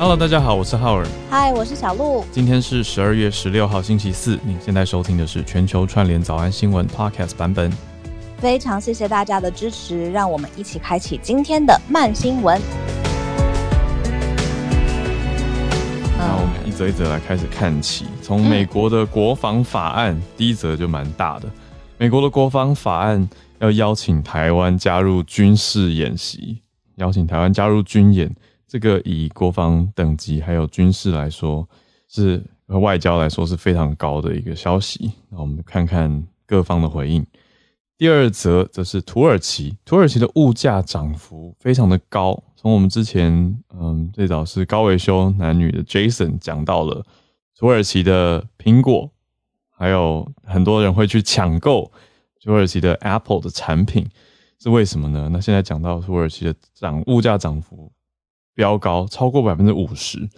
Hello，大家好，我是浩尔。嗨，我是小鹿。今天是十二月十六号，星期四。您现在收听的是全球串联早安新闻 Podcast 版本。非常谢谢大家的支持，让我们一起开启今天的慢新闻。那我们一则一则来开始看起，从美国的国防法案，第一则就蛮大的。美国的国防法案要邀请台湾加入军事演习，邀请台湾加入军演。这个以国防等级还有军事来说，是和外交来说是非常高的一个消息。那我们看看各方的回应。第二则则是土耳其，土耳其的物价涨幅非常的高。从我们之前，嗯，最早是高维修男女的 Jason 讲到了土耳其的苹果，还有很多人会去抢购土耳其的 Apple 的产品，是为什么呢？那现在讲到土耳其的涨物价涨幅。飙高超过百分之五十。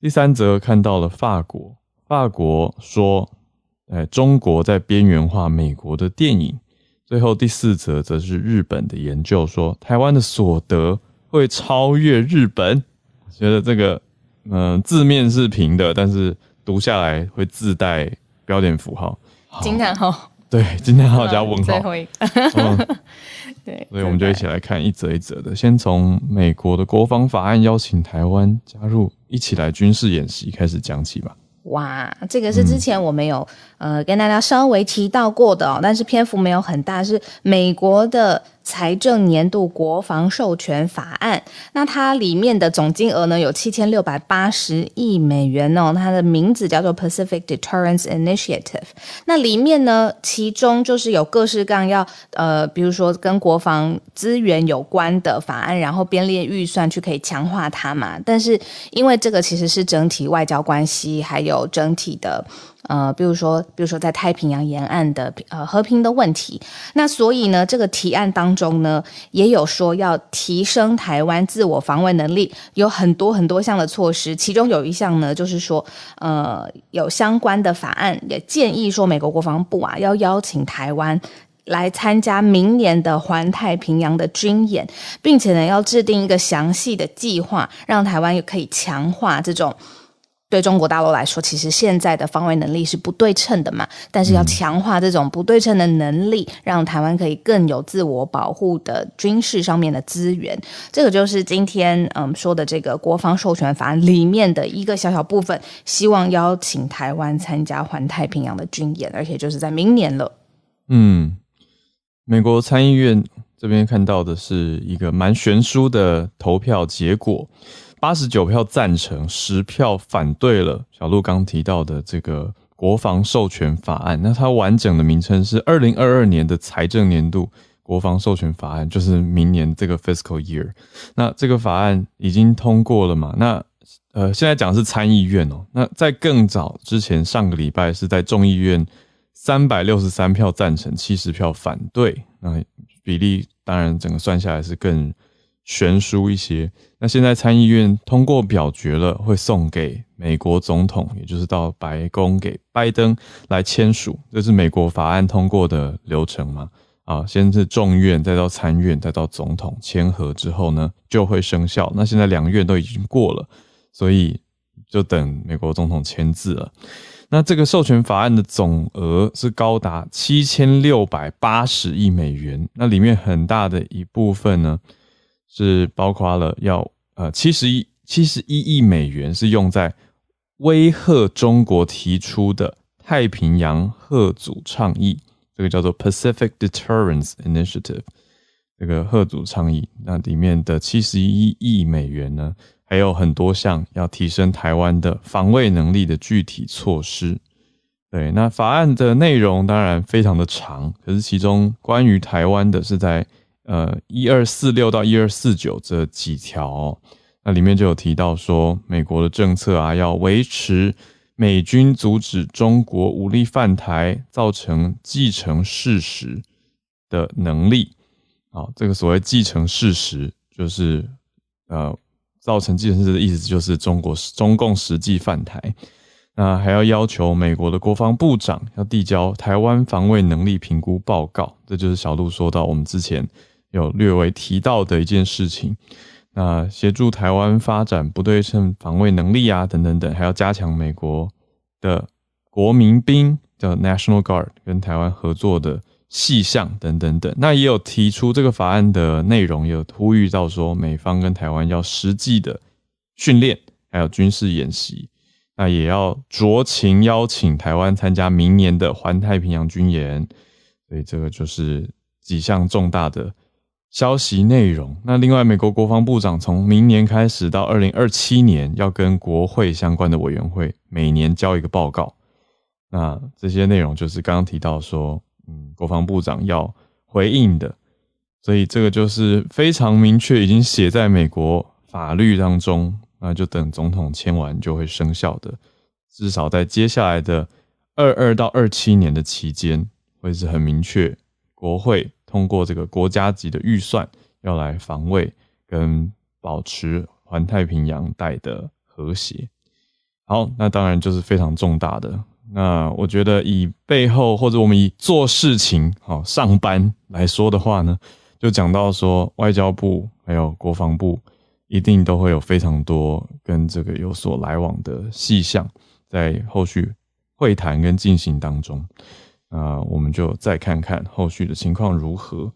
第三则看到了法国，法国说，哎，中国在边缘化美国的电影。最后第四则则是日本的研究说，台湾的所得会超越日本。觉得这个，嗯，字面是平的，但是读下来会自带标点符号，惊叹号。对，今天还要加问号。最后一个。对，所以我们就一起来看一则一则的。先从美国的国防法案邀请台湾加入一起来军事演习开始讲起吧。哇，这个是之前我们有呃跟大家稍微提到过的，但是篇幅没有很大，是美国的。财政年度国防授权法案，那它里面的总金额呢有七千六百八十亿美元哦，它的名字叫做 Pacific Deterrence Initiative。那里面呢，其中就是有各式各样要呃，比如说跟国防资源有关的法案，然后编列预算去可以强化它嘛。但是因为这个其实是整体外交关系，还有整体的。呃，比如说，比如说在太平洋沿岸的呃和平的问题，那所以呢，这个提案当中呢，也有说要提升台湾自我防卫能力，有很多很多项的措施，其中有一项呢，就是说，呃，有相关的法案也建议说，美国国防部啊，要邀请台湾来参加明年的环太平洋的军演，并且呢，要制定一个详细的计划，让台湾也可以强化这种。对中国大陆来说，其实现在的防卫能力是不对称的嘛，但是要强化这种不对称的能力，让台湾可以更有自我保护的军事上面的资源。这个就是今天嗯说的这个国防授权法里面的一个小小部分，希望邀请台湾参加环太平洋的军演，而且就是在明年了。嗯，美国参议院这边看到的是一个蛮悬殊的投票结果。八十九票赞成，十票反对了小鹿刚提到的这个国防授权法案。那它完整的名称是二零二二年的财政年度国防授权法案，就是明年这个 fiscal year。那这个法案已经通过了嘛？那呃，现在讲是参议院哦。那在更早之前，上个礼拜是在众议院三百六十三票赞成，七十票反对。那比例当然整个算下来是更。悬殊一些。那现在参议院通过表决了，会送给美国总统，也就是到白宫给拜登来签署。这是美国法案通过的流程嘛？啊，先是众院，再到参院，再到总统签合之后呢，就会生效。那现在两院都已经过了，所以就等美国总统签字了。那这个授权法案的总额是高达七千六百八十亿美元。那里面很大的一部分呢？是包括了要呃七十一七十一亿美元是用在威吓中国提出的太平洋贺组倡议，这个叫做 Pacific Deterrence Initiative，这个贺组倡议那里面的七十一亿美元呢，还有很多项要提升台湾的防卫能力的具体措施。对，那法案的内容当然非常的长，可是其中关于台湾的是在。呃，一二四六到一二四九这几条，那里面就有提到说，美国的政策啊，要维持美军阻止中国武力犯台造成继承事实的能力。啊，这个所谓继承事实，就是呃，造成继承事实的意思，就是中国中共实际犯台。那还要要求美国的国防部长要递交台湾防卫能力评估报告。这就是小鹿说到我们之前。有略微提到的一件事情，那协助台湾发展不对称防卫能力啊，等等等，还要加强美国的国民兵叫 National Guard 跟台湾合作的细项等等等。那也有提出这个法案的内容，有呼吁到说美方跟台湾要实际的训练，还有军事演习。那也要酌情邀请台湾参加明年的环太平洋军演。所以这个就是几项重大的。消息内容。那另外，美国国防部长从明年开始到二零二七年，要跟国会相关的委员会每年交一个报告。那这些内容就是刚刚提到说，嗯，国防部长要回应的。所以这个就是非常明确，已经写在美国法律当中。那就等总统签完就会生效的。至少在接下来的二二到二七年的期间，会是很明确国会。通过这个国家级的预算，要来防卫跟保持环太平洋带的和谐。好，那当然就是非常重大的。那我觉得以背后或者我们以做事情、好上班来说的话呢，就讲到说外交部还有国防部一定都会有非常多跟这个有所来往的细项，在后续会谈跟进行当中。那，我们就再看看后续的情况如何。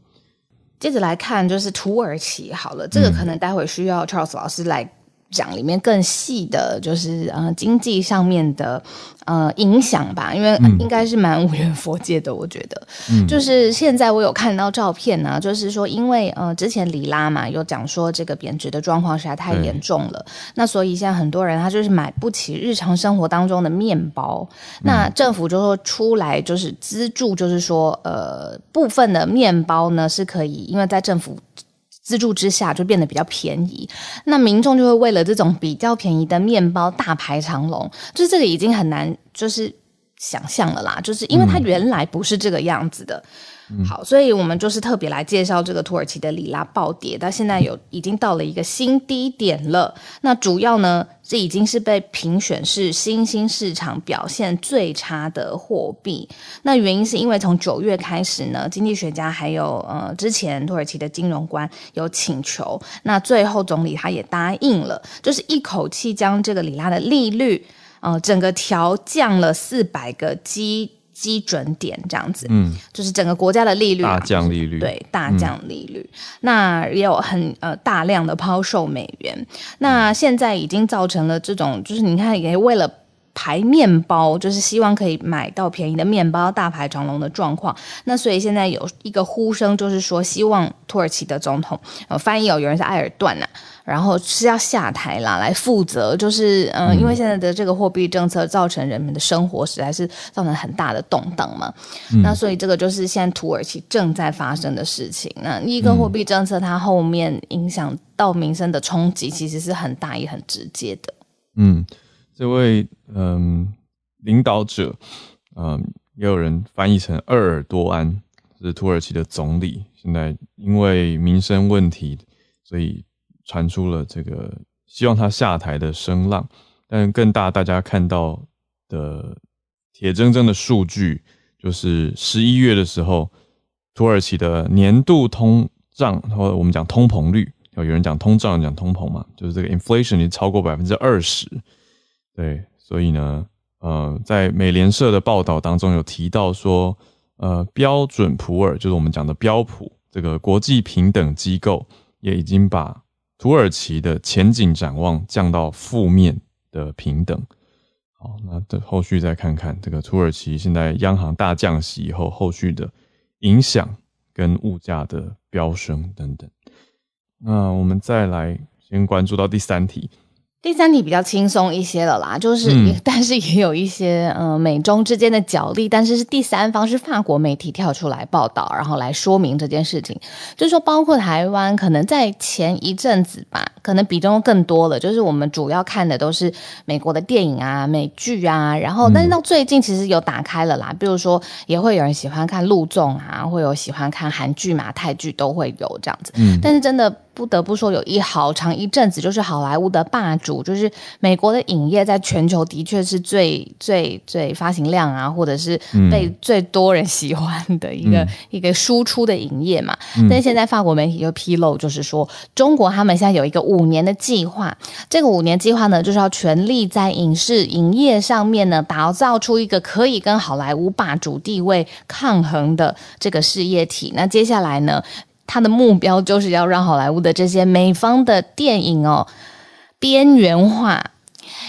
接着来看，就是土耳其好了，这个可能待会需要 Charles 老师来。讲里面更细的，就是呃经济上面的呃影响吧，因为应该是蛮无缘佛界的，我觉得。就是现在我有看到照片呢，就是说因为呃之前里拉嘛有讲说这个贬值的状况实在太严重了，那所以现在很多人他就是买不起日常生活当中的面包，那政府就说出来就是资助，就是说呃部分的面包呢是可以，因为在政府。资助之下就变得比较便宜，那民众就会为了这种比较便宜的面包大排长龙，就是这个已经很难就是想象了啦，就是因为它原来不是这个样子的。好，所以我们就是特别来介绍这个土耳其的里拉暴跌，它现在有已经到了一个新低点了。那主要呢，这已经是被评选是新兴市场表现最差的货币。那原因是因为从九月开始呢，经济学家还有呃之前土耳其的金融官有请求，那最后总理他也答应了，就是一口气将这个里拉的利率呃整个调降了四百个基。基准点这样子，嗯，就是整个国家的利率大降利率，对，大降利率。那也有很呃大量的抛售美元，那现在已经造成了这种，就是你看，也为了排面包，就是希望可以买到便宜的面包，大排长龙的状况。那所以现在有一个呼声，就是说希望土耳其的总统，呃，翻译有，有人是埃尔段呐。然后是要下台啦，来负责，就是嗯，因为现在的这个货币政策造成人们的生活实在是造成很大的动荡嘛，那所以这个就是现在土耳其正在发生的事情。那一个货币政策它后面影响到民生的冲击其实是很大也很直接的。嗯，这位嗯领导者，嗯，也有人翻译成鄂尔多安，是土耳其的总理，现在因为民生问题，所以。传出了这个希望他下台的声浪，但更大大家看到的铁铮铮的数据，就是十一月的时候，土耳其的年度通胀，或者我们讲通膨率，有人讲通胀，讲通膨嘛，就是这个 inflation 已经超过百分之二十。对，所以呢，呃，在美联社的报道当中有提到说，呃，标准普尔就是我们讲的标普这个国际平等机构也已经把土耳其的前景展望降到负面的平等，好，那的后续再看看这个土耳其现在央行大降息以后后续的影响跟物价的飙升等等。那我们再来先关注到第三题。第三题比较轻松一些了啦，就是，但是也有一些呃美中之间的角力，但是是第三方是法国媒体跳出来报道，然后来说明这件事情，就是说包括台湾可能在前一阵子吧，可能比重更多了，就是我们主要看的都是美国的电影啊、美剧啊，然后但是到最近其实有打开了啦，比如说也会有人喜欢看陆综啊，会有喜欢看韩剧嘛、泰剧都会有这样子，但是真的。不得不说，有一好长一阵子就是好莱坞的霸主，就是美国的影业在全球的确是最最最发行量啊，或者是被最多人喜欢的一个一个输出的影业嘛。但现在法国媒体就披露，就是说中国他们现在有一个五年的计划，这个五年计划呢，就是要全力在影视影业上面呢，打造出一个可以跟好莱坞霸主地位抗衡的这个事业体。那接下来呢？他的目标就是要让好莱坞的这些美方的电影哦边缘化，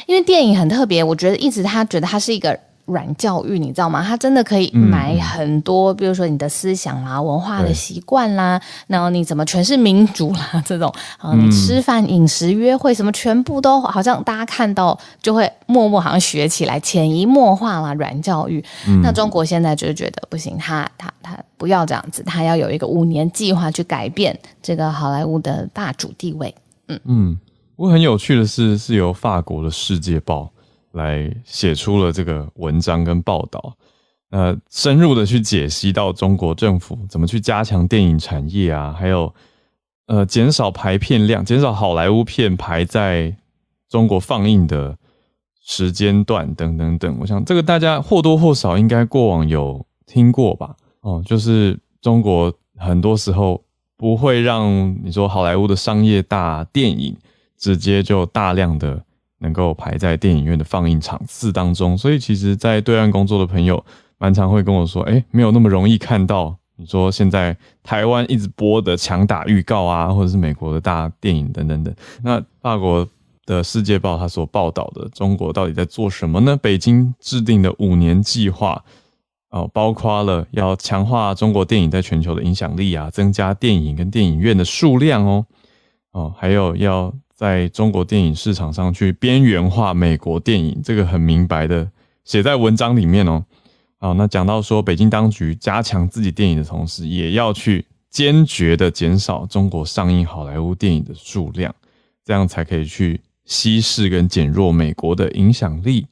因为电影很特别，我觉得一直他觉得他是一个。软教育，你知道吗？它真的可以买很多，比如说你的思想啦、文化的习惯啦，然后你怎么诠释民主啦这种啊，你吃饭、饮食、约会什么，全部都好像大家看到就会默默好像学起来，潜移默化啦，软教育。那中国现在就是觉得不行，他他他不要这样子，他要有一个五年计划去改变这个好莱坞的霸主地位。嗯嗯，不过很有趣的是，是由法国的《世界报》。来写出了这个文章跟报道，呃，深入的去解析到中国政府怎么去加强电影产业啊，还有呃减少排片量，减少好莱坞片排在中国放映的时间段等等等。我想这个大家或多或少应该过往有听过吧？哦，就是中国很多时候不会让你说好莱坞的商业大电影直接就大量的。能够排在电影院的放映场次当中，所以其实，在对岸工作的朋友，蛮常会跟我说：“哎，没有那么容易看到。”你说现在台湾一直播的强打预告啊，或者是美国的大电影等等等。那法国的世界报他所报道的中国到底在做什么呢？北京制定的五年计划哦，包括了要强化中国电影在全球的影响力啊，增加电影跟电影院的数量哦，哦，还有要。在中国电影市场上去边缘化美国电影，这个很明白的写在文章里面哦。好，那讲到说，北京当局加强自己电影的同时，也要去坚决的减少中国上映好莱坞电影的数量，这样才可以去稀释跟减弱美国的影响力。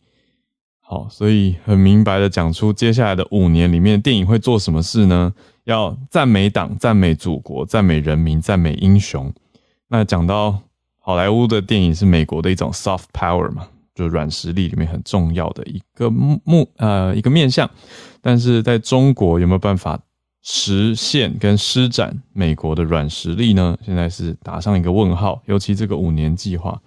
好，所以很明白的讲出接下来的五年里面电影会做什么事呢？要赞美党、赞美祖国、赞美人民、赞美英雄。那讲到。好莱坞的电影是美国的一种 soft power 嘛，就软实力里面很重要的一个目呃一个面向，但是在中国有没有办法实现跟施展美国的软实力呢？现在是打上一个问号。尤其这个五年计划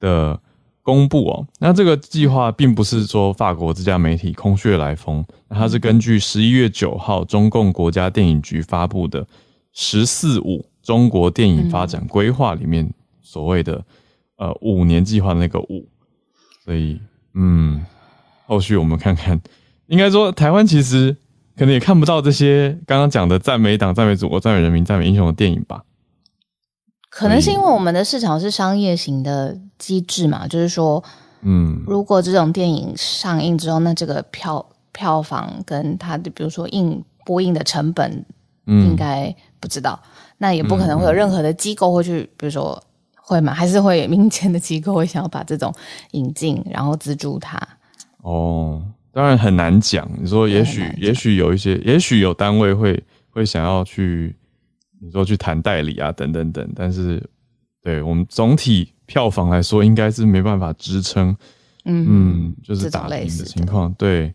的公布哦，那这个计划并不是说法国这家媒体空穴来风，它是根据十一月九号中共国家电影局发布的“十四五”中国电影发展规划里面。所谓的呃五年计划的那个五，所以嗯，后续我们看看，应该说台湾其实可能也看不到这些刚刚讲的赞美党、赞美祖国、赞美人民、赞美英雄的电影吧？可能是因为我们的市场是商业型的机制嘛，就是说，嗯，如果这种电影上映之后，那这个票票房跟它的比如说映播映的成本，应该不知道，那也不可能会有任何的机构会去，比如说。会吗？还是会民间的机构会想要把这种引进，然后资助它？哦，当然很难讲。你说，也许，也许有一些，也许有单位会会想要去，你说去谈代理啊，等等等。但是，对我们总体票房来说，应该是没办法支撑。嗯嗯，就是打平的情况。对，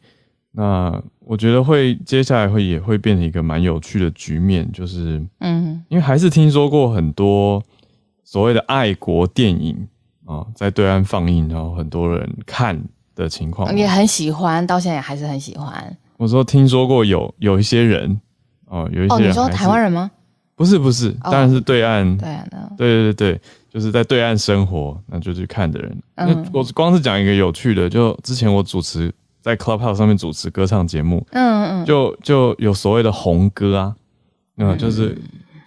那我觉得会接下来会也会变成一个蛮有趣的局面，就是嗯，因为还是听说过很多。所谓的爱国电影啊，在对岸放映，然后很多人看的情况，也很喜欢，到现在也还是很喜欢。我说听说过有有一些人哦，有一些人，你说台湾人吗？不是不是，当然是对岸，对岸的，对对对对，就是在对岸生活，那就去看的人。那我光是讲一个有趣的，就之前我主持在 Clubhouse 上面主持歌唱节目，嗯嗯，就就有所谓的红歌啊，嗯就是。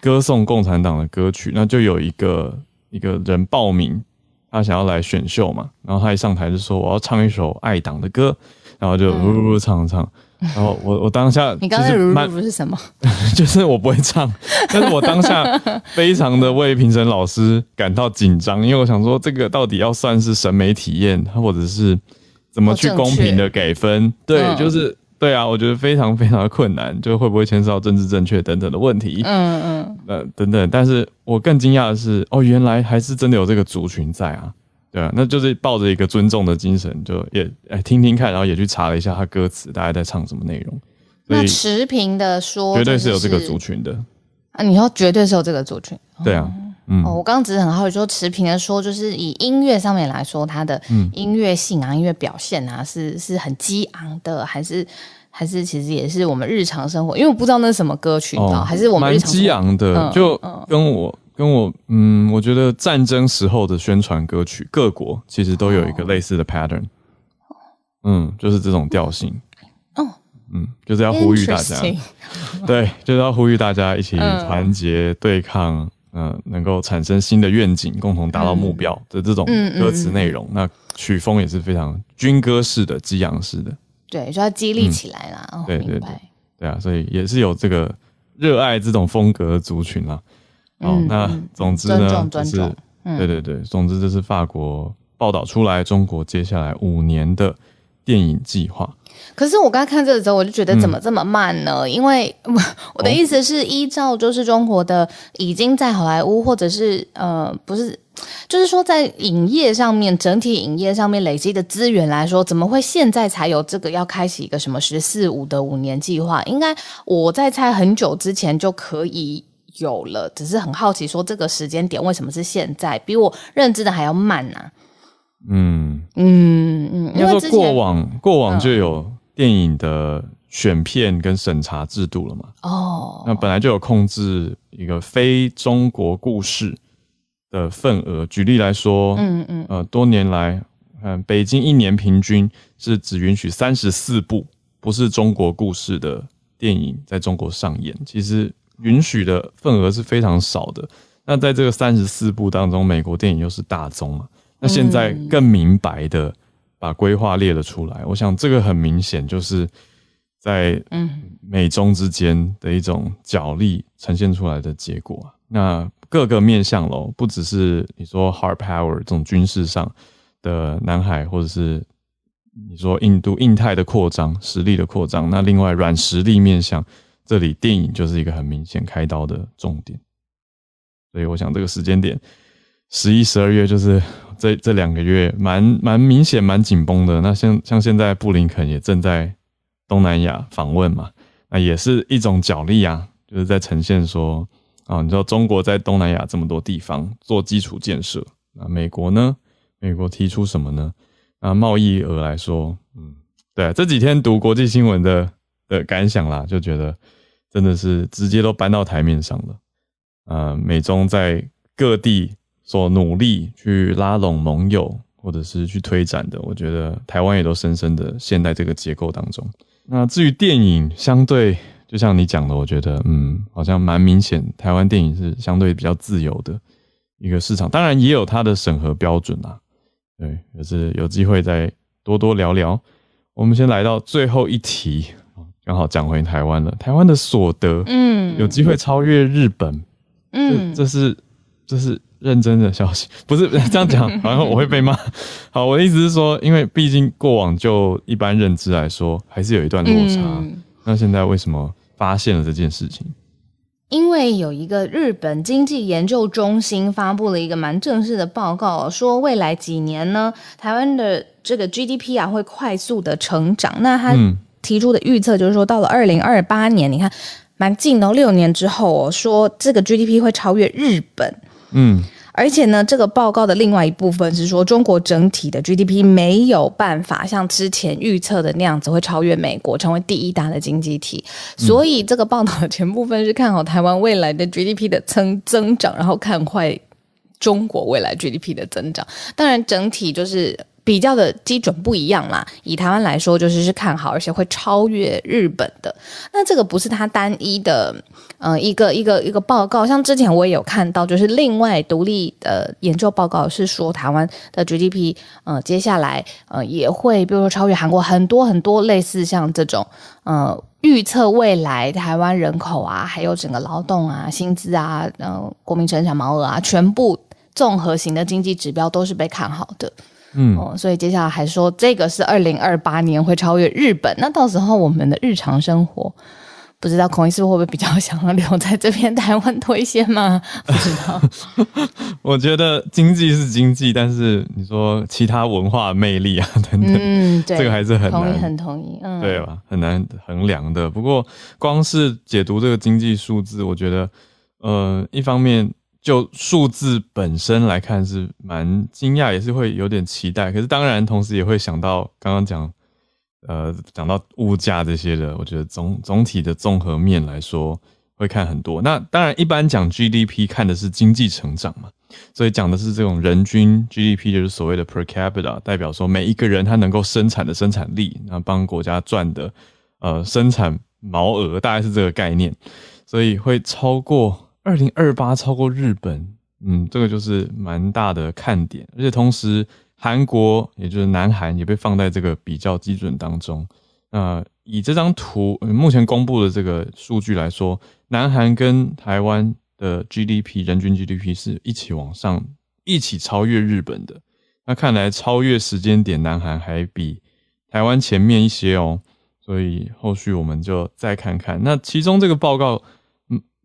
歌颂共产党的歌曲，那就有一个一个人报名，他想要来选秀嘛，然后他一上台就说我要唱一首爱党的歌，然后就呜呜唱唱，然后我我当下 你刚才呜呜是什么？就是我不会唱，但是我当下非常的为评审老师感到紧张，因为我想说这个到底要算是审美体验，或者是怎么去公平的给分？对，就是对啊，我觉得非常非常的困难，就会不会牵涉到政治正确等等的问题，嗯嗯，呃，等等。但是我更惊讶的是，哦，原来还是真的有这个族群在啊，对啊，那就是抱着一个尊重的精神，就也哎听听看，然后也去查了一下他歌词，大概在唱什么内容。那持平的说，绝对是有这个族群的，啊，你说绝对是有这个族群。对啊，嗯哦，我刚刚只是很好奇，说持平的说，就是以音乐上面来说，它的嗯。音乐性啊、音乐表现啊，是是很激昂的，还是还是其实也是我们日常生活？因为我不知道那是什么歌曲，你知道，还是我们哦蛮激昂的，嗯就嗯。跟我跟我嗯，我觉得战争时候的宣传歌曲，各国其实都有一个类似的 pattern，嗯，就是这种调性，哦，嗯，就是要呼吁大家。对，就是要呼吁大家一起嗯。团结对抗，嗯、能够产生新的愿景，共同达到目标的这种歌词内容。那曲风也是非常军歌式的、激昂式的，对，就要激励起来啦。对对。对啊，所以也是有这个热爱这种风格的族群啦。哦，那总之呢，是对对对，总之这是法国报道出来中国接下来五年的电影计划。可是我刚才看这个时候，我就觉得嗯怎么这么慢呢？因为 我的意思是，依照就是中国的已经在好莱坞或者是呃不是，就是说在影业上面整体影业上面累积的资源来说，怎么会现在才有这个要开启一个什么“十四五”的五年计划？应该我在猜很久之前就可以。有了，只是很好奇，说这个时间点为什么是现在，比我认知的还要慢呢、嗯，嗯嗯，应该说因为过往过往就有电影的选片跟审查制度了嘛。哦，那本来就有控制一个非中国故事的份额。举例来说，嗯嗯呃，多年来，嗯，北京一年平均是只允许三十四部不是中国故事的电影在中国上演，其实允许的份额是非常少的。那在这个三十四部当中，美国电影又是大宗嘛，那现在更明白的把规划列了出来。我想这个很明显就是在嗯美中之间的一种角力呈现出来的结果啊。那各个面向喽，不只是你说 hard power 这种军事上的南海，或者是你说印度、印太的扩张、实力的扩张，那另外软实力面向，这里电影就是一个很明显开刀的重点。所以我想这个时间点，十一、十二月就是这这两个月蛮蛮明显、蛮紧绷的。那像像现在布林肯也正在东南亚访问嘛，那也是一种角力啊，就是在呈现说啊，你知道中国在东南亚这么多地方做基础建设，那美国呢？美国提出什么呢？那贸易额来说，嗯，对，这几天读国际新闻的的感想啦，就觉得真的是直接都搬到台面上了。呃，美中在各地所努力去拉拢盟友，或者是去推展的，我觉得台湾也都深深的陷在这个结构当中。那至于电影，相对就像你讲的，我觉得嗯，好像蛮明显，台湾电影是相对比较自由的一个市场，当然也有它的审核标准啦。对，也是有机会再多多聊聊。我们先来到最后一题，刚好讲回台湾了。台湾的所得，嗯，有机会超越日本，嗯这这是这是认真的消息，不是 这样讲，好像我会被骂。好，我的意思是说，因为毕竟过往就一般认知来说，还是有一段落差。嗯那现在为什么发现了这件事情？因为有一个日本经济研究中心发布了一个蛮正式的报告，说未来几年呢，台湾的这个 GDP 啊会快速的成长。那他嗯提出的预测就是说，到了二零二八年，你看蛮近的哦，六年之后哦，说这个 GDP 会超越日本。嗯而且呢，这个报告的另外一部分是说，中国整体的 GDP 没有办法像之前预测的那样子会超越美国，成为第一大的经济体。所以这个报道的前部分是看好台湾未来的 GDP 的增增长，然后看坏中国未来 GDP 的增长。当然，整体就是。比较的基准不一样啦，以台湾来说，就是是看好，而且会超越日本的。那这个不是它单一的，呃，一个一个一个报告。像之前我也有看到，就是另外独立的研究报告是说，台湾的 GDP，呃，接下来呃也会，比如说超越韩国很多很多类似像这种，呃，预测未来台湾人口啊，还有整个劳动啊、薪资啊、呃，国民生产毛额啊，全部综合型的经济指标都是被看好的。嗯，哦，所以接下来还说这个是二零二八年会超越日本，那到时候我们的日常生活。不知道孔医师会不会比较想要留在这边台湾多一些吗？不知道。我觉得经济是经济，但是你说其他文化魅力啊 等等，嗯，这个还是很同意，很同意，嗯，对吧？很难衡量的。不过光是解读这个经济数字，我觉得，呃，一方面就数字本身来看是蛮惊讶，也是会有点期待。可是当然，同时也会想到刚刚讲。呃，讲到物价这些的，我觉得总总体的综合面来说，会看很多。那当然，一般讲 GDP 看的是经济成长嘛，所以讲的是这种人均 GDP，就是所谓的 per capita，代表说每一个人他能够生产的生产力，那帮国家赚的呃生产毛额，大概是这个概念，所以会超过二零二八，超过日本，嗯，这个就是蛮大的看点，而且同时。韩国，也就是南韩，也被放在这个比较基准当中。那以这张图目前公布的这个数据来说，南韩跟台湾的 GDP 人均 GDP 是一起往上，一起超越日本的。那看来超越时间点，南韩还比台湾前面一些哦。所以后续我们就再看看。那其中这个报告，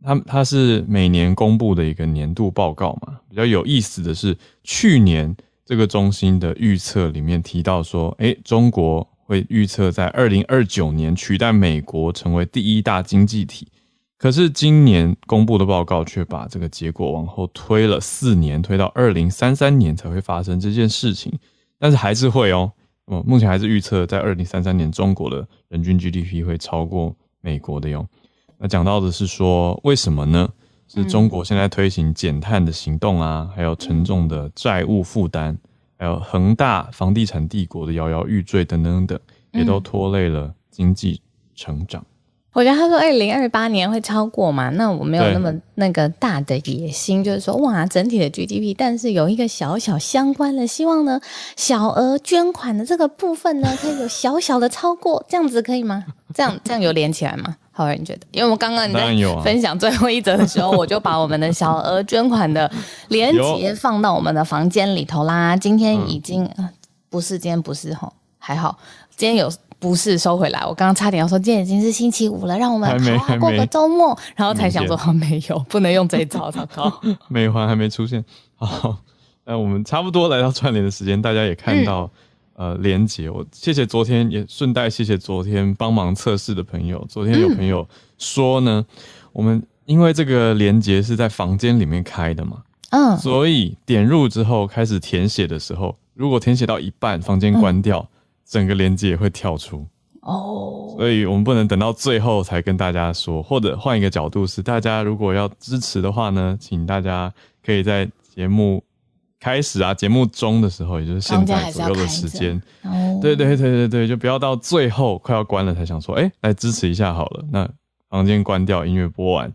它它是每年公布的一个年度报告嘛。比较有意思的是，去年。这个中心的预测里面提到说，诶，中国会预测在二零二九年取代美国成为第一大经济体。可是今年公布的报告却把这个结果往后推了四年，推到二零三三年才会发生这件事情。但是还是会哦，哦，目前还是预测在二零三三年中国的人均 GDP 会超过美国的哟。那讲到的是说，为什么呢？是中国现在推行减碳的行动啊，还有沉重的债务负担，还有恒大房地产帝国的摇摇欲坠等等等，也都拖累了经济成长。我觉得他说二零二八年会超过嘛，那我没有那么那个大的野心，就是说哇整体的 GDP，但是有一个小小相关的希望呢，小额捐款的这个部分呢，可以有小小的超过，这样子可以吗？这样这样有连起来吗？好你觉得，因为我们刚刚你在分享最后一则的时候，我就把我们的小额捐款的链接放到我们的房间里头啦。今天已经不是今天不是哈，还好今天有不是收回来。我刚刚差点要说今天已经是星期五了，让我们好好过个周末，然后才想说没有，不能用这一招，糟糕。美环还没出现，好，那我们差不多来到串联的时间，大家也看到。呃，连接我谢谢昨天也顺带谢谢昨天帮忙测试的朋友。昨天有朋友说呢，我们因为这个连接是在房间里面开的嘛，嗯，所以点入之后开始填写的时候，如果填写到一半，房间关掉，整个连接也会跳出哦。所以我们不能等到最后才跟大家说，或者换一个角度是，大家如果要支持的话呢，请大家可以在节目。开始啊，节目中的时候，也就是现在左右的时间，对对对对对，就不要到最后快要关了才想说，哎，来支持一下好了。那房间关掉，音乐播完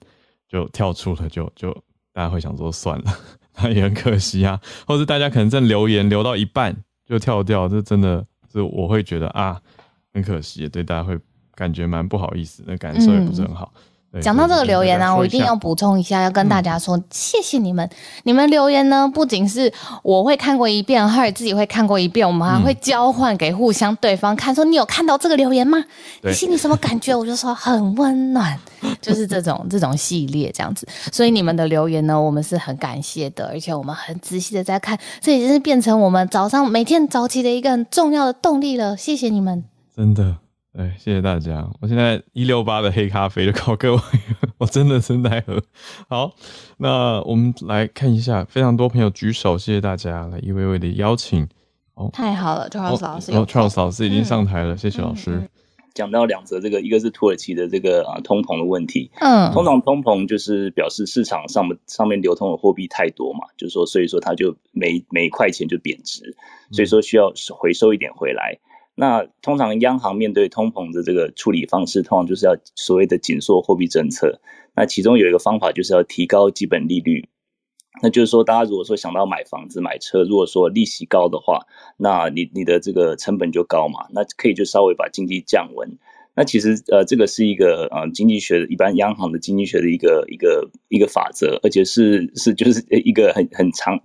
就跳出了，就就大家会想说算了，那 也很可惜啊。或者大家可能正留言留到一半就跳掉，这真的是我会觉得啊，很可惜，对大家会感觉蛮不好意思，那感受也不是很好。讲到这个留言呢，我一定要补充一下，要跟大家说，谢谢你们。你们留言呢，不仅是我会看过一遍，还有自己会看过一遍，我们还会交换给互相对方看，说你有看到这个留言吗？你心里什么感觉？我就说很温暖，就是这种 这种系列这样子。所以你们的留言呢，我们是很感谢的，而且我们很仔细的在看，这已经是变成我们早上每天早起的一个很重要的动力了。谢谢你们，真的。哎，谢谢大家！我现在一六八的黑咖啡就靠各位，我真的是奈何。好，那我们来看一下，非常多朋友举手，谢谢大家来一位位的邀请。哦，太好了，Charles 老师，Charles 老师已经上台了，谢谢老师。讲到两则，这个一个是土耳其的这个啊通膨的问题，嗯，通常通膨就是表示市场上上面流通的货币太多嘛，就是说，所以说它就每每一块钱就贬值，所以说需要回收一点回来。那通常央行面对通膨的这个处理方式，通常就是要所谓的紧缩货币政策。那其中有一个方法就是要提高基本利率。那就是说，大家如果说想到买房子、买车，如果说利息高的话，那你你的这个成本就高嘛，那可以就稍微把经济降温。那其实呃，这个是一个呃经济学一般央行的经济学的一个一个一个法则，而且是是就是一个很很长，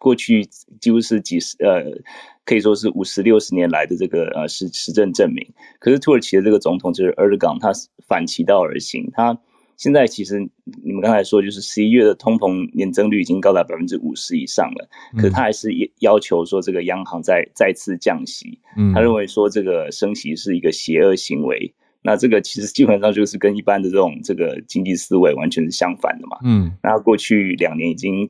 过去几乎是几十呃。可以说是五十六十年来的这个呃实实证证明。可是土耳其的这个总统就是埃尔冈，他反其道而行，他现在其实你们刚才说就是十一月的通膨年增率已经高达百分之五十以上了，可是他还是要求说这个央行再再次降息。他认为说这个升息是一个邪恶行为。那这个其实基本上就是跟一般的这种这个经济思维完全是相反的嘛。嗯，那过去两年已经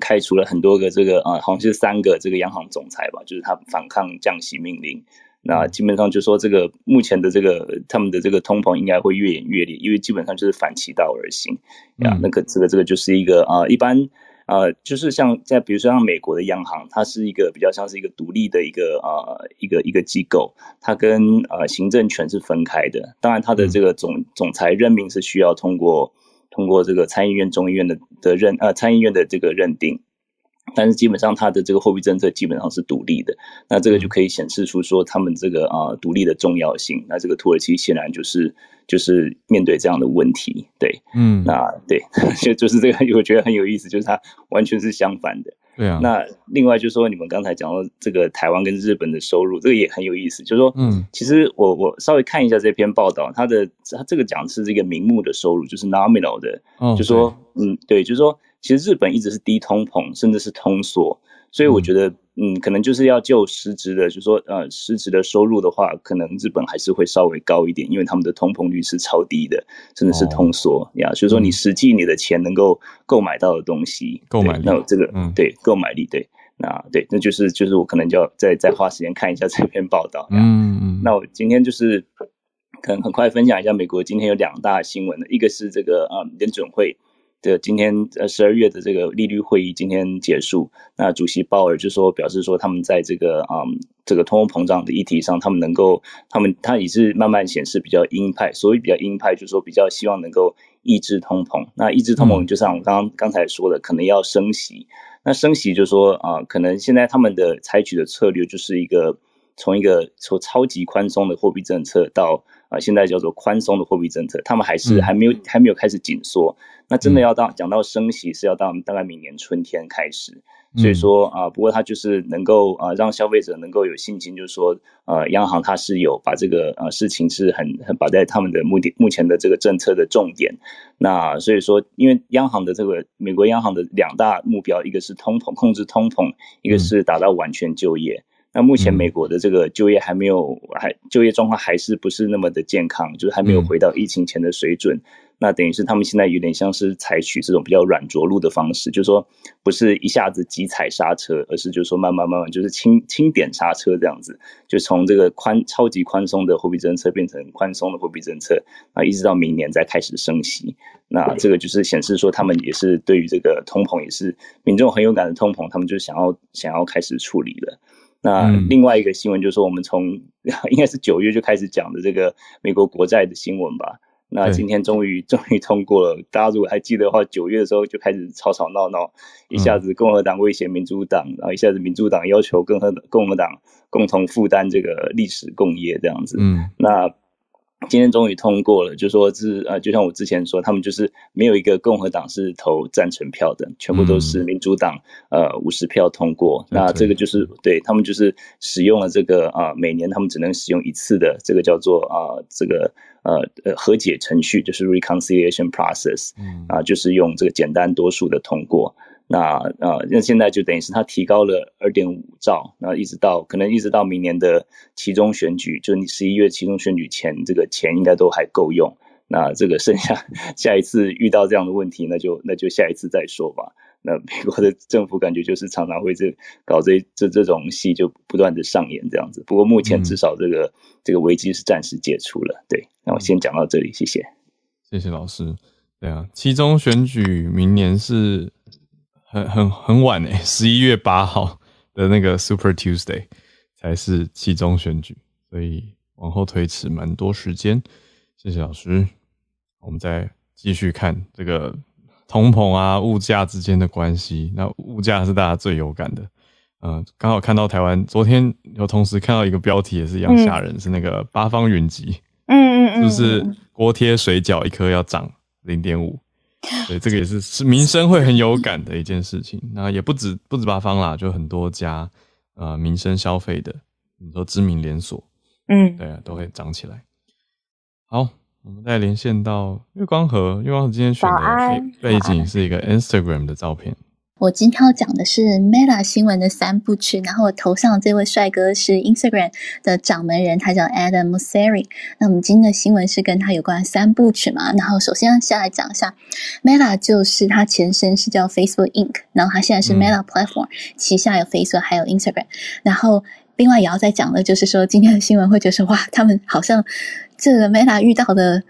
开除了很多个这个啊，好像是三个这个央行总裁吧，就是他反抗降息命令。那基本上就说这个目前的这个他们的这个通膨应该会越演越烈，因为基本上就是反其道而行呀。那个这个这个就是一个啊，一般。呃，就是像在比如说像美国的央行，它是一个比较像是一个独立的一个呃一个一个机构，它跟呃行政权是分开的。当然，它的这个总总裁任命是需要通过通过这个参议院、众议院的的认呃参议院的这个认定。但是基本上，它的这个货币政策基本上是独立的，那这个就可以显示出说他们这个啊独立的重要性。那这个土耳其显然就是就是面对这样的问题，对，嗯，那对，就就是这个我觉得很有意思，就是它完全是相反的。对啊。那另外就是说，你们刚才讲到这个台湾跟日本的收入，这个也很有意思，就是说，嗯，其实我我稍微看一下这篇报道，它的它这个讲的是这个名目的收入，就是 nominal 的，就说，嗯，对，就是说。其实日本一直是低通膨，甚至是通缩，所以我觉得，嗯，可能就是要就实质的，就说，呃，实质的收入的话，可能日本还是会稍微高一点，因为他们的通膨率是超低的，甚至是通缩呀。所以说，你实际你的钱能够购买到的东西，购买那这个，嗯，对，购买力，对，那对，那就是就是我可能就要再再花时间看一下 这篇报道。嗯嗯。那我今天就是可能很快分享一下美国今天有两大新闻的，一个是这个啊联准会。这今天呃十二月的这个利率会议今天结束，那主席鲍尔就说表示说他们在这个啊这个通货膨胀的议题上，他们能够他们他也是慢慢显示比较鹰派，所谓比较鹰派就是说比较希望能够抑制通膨。那抑制通膨就像我刚刚刚才说的，可能要升息。那升息就是说啊，可能现在他们的采取的策略就是一个从一个从超级宽松的货币政策到。啊，现在叫做宽松的货币政策，他们还是还没有还没有开始紧缩。那真的要到讲到升息，是要到大概明年春天开始。所以说啊，不过它就是能够啊让消费者能够有信心，就是说呃央行它是有把这个呃事情是很很把在他们的目的目前的这个政策的重点。那所以说，因为央行的这个美国央行的两大目标，一个是通膨控制通膨，一个是达到完全就业。那目前美国的这个就业还没有，还就业状况还是不是那么的健康，就是还没有回到疫情前的水准。那等于是他们现在有点像是采取这种比较软着陆的方式，就是说不是一下子急踩刹车，而是就是说慢慢慢慢就是轻轻点刹车这样子，就从这个宽超级宽松的货币政策变成宽松的货币政策，啊，一直到明年再开始升息。那这个就是显示说他们也是对于这个通膨也是民众很有感的通膨，他们就想要想要开始处理了。那另外一个新闻就是说，我们从应该是九月就开始讲的这个美国国债的新闻吧。那今天终于 终于通过了。大家如果还记得的话，九月的时候就开始吵吵闹闹，一下子共和党威胁民主党，然后一下子民主党要求共和共和党共同负担这个历史共业这样子。嗯，那。今天终于通过了，就说是呃，就像我之前说，他们就是没有一个共和党是投赞成票的，全部都是民主党呃五十票通过。那这个就是对他们就是使用了这个啊，每年他们只能使用一次的这个叫做啊这个呃呃和解程序，就是 reconciliation process，啊就是用这个简单多数的通过。那啊，那现在就等于是它提高了二点五兆，那一直到可能一直到明年的其中选举，就你十一月其中选举前，这个钱应该都还够用。那这个剩下下一次遇到这样的问题，那就那就下一次再说吧。那美国的政府感觉就是常常会这搞这这这种戏，就不断的上演这样子。不过目前至少这个这个危机是暂时解除了。对，那我先讲到这里，谢谢。谢谢老师。对啊，期中选举明年是。很很很晚诶，十一月八号的那个 Super Tuesday 才是期中选举，所以往后推迟蛮多时间。谢谢老师，我们再继续看这个通膨啊、物价之间的关系。那物价是大家最有感的，嗯，刚好看到台湾昨天有同时看到一个标题也是一样吓人，是那个八方云集，嗯嗯嗯，就是锅贴水饺一颗要涨零点五。对，这个也是是民生会很有感的一件事情。那也不止不止八方啦，就很多家呃民生消费的，你说知名连锁，嗯，对啊，都会涨起来。好，我们再连线到月光河，月光河今天选的背景是一个 Instagram 的照片。我今天要讲的是 Meta 新闻的三部曲，然后我头上这位帅哥是 Instagram 的掌门人，他叫 Adam Mosseri。那我们今天的新闻是跟他有关三部曲嘛？然后首先先来讲一下 Meta，就是它前身是叫 Facebook Inc，然后它现在是 Meta Platform，旗下有 Facebook 还有 Instagram。然后另外也要再讲的就是说，今天的新闻会觉得哇，他们好像这个 Meta 遇到的。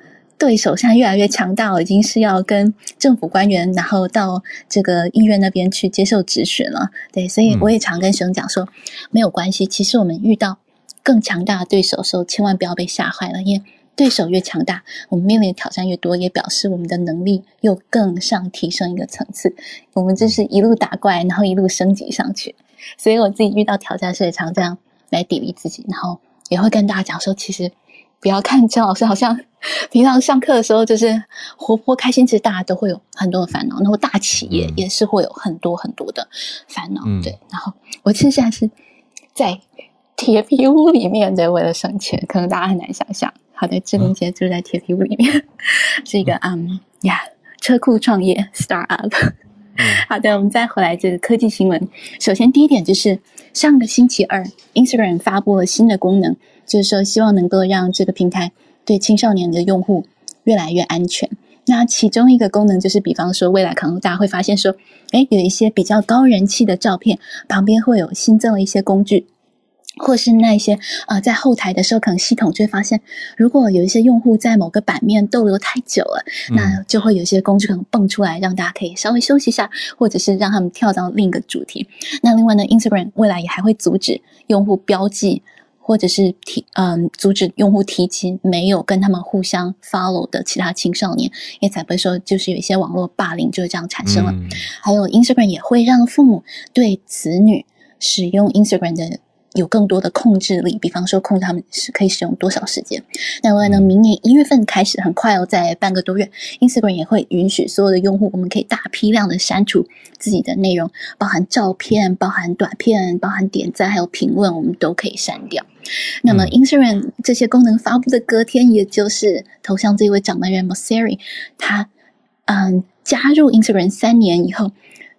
对手现在越来越强大，已经是要跟政府官员，然后到这个医院那边去接受质询了。对，所以我也常跟学生讲说，没有关系。其实我们遇到更强大的对手的时候，千万不要被吓坏了，因为对手越强大，我们面临的挑战越多，也表示我们的能力又更上提升一个层次。我们这是一路打怪，然后一路升级上去。所以我自己遇到挑战，是常这样来砥砺自己，然后也会跟大家讲说，其实。不要看陈老师，好像 平常上课的时候就是活泼开心，其实大家都会有很多的烦恼。然后大企业也是会有很多很多的烦恼，对。然后我其实现在是在铁皮屋里面，对，为了省钱，可能大家很难想象。好的，志玲姐住在铁皮屋里面，是一个嗯呀车库创业 start up。好的，我们再回来这个科技新闻。首先第一点就是上个星期二，Instagram 发布了新的功能。就是说，希望能够让这个平台对青少年的用户越来越安全。那其中一个功能就是，比方说，未来可能大家会发现说，哎，有一些比较高人气的照片旁边会有新增了一些工具，或是那一些呃，在后台的时候，可能系统就会发现，如果有一些用户在某个版面逗留太久了，那就会有一些工具可能蹦出来，让大家可以稍微休息一下，或者是让他们跳到另一个主题。那另外呢，Instagram 未来也还会阻止用户标记。或者是提嗯阻止用户提及没有跟他们互相 follow 的其他青少年，也才不会说就是有一些网络霸凌就是这样产生了。还有 Instagram 也会让父母对子女使用 Instagram 的。有更多的控制力，比方说控制他们是可以使用多少时间。那外呢，明年一月份开始，很快哦，在半个多月，Instagram 也会允许所有的用户，我们可以大批量的删除自己的内容，包含照片、包含短片、包含点赞还有评论，我们都可以删掉。那么 Instagram 这些功能发布的隔天，也就是头像这位掌门人 Mosseri，他嗯加入 Instagram 三年以后。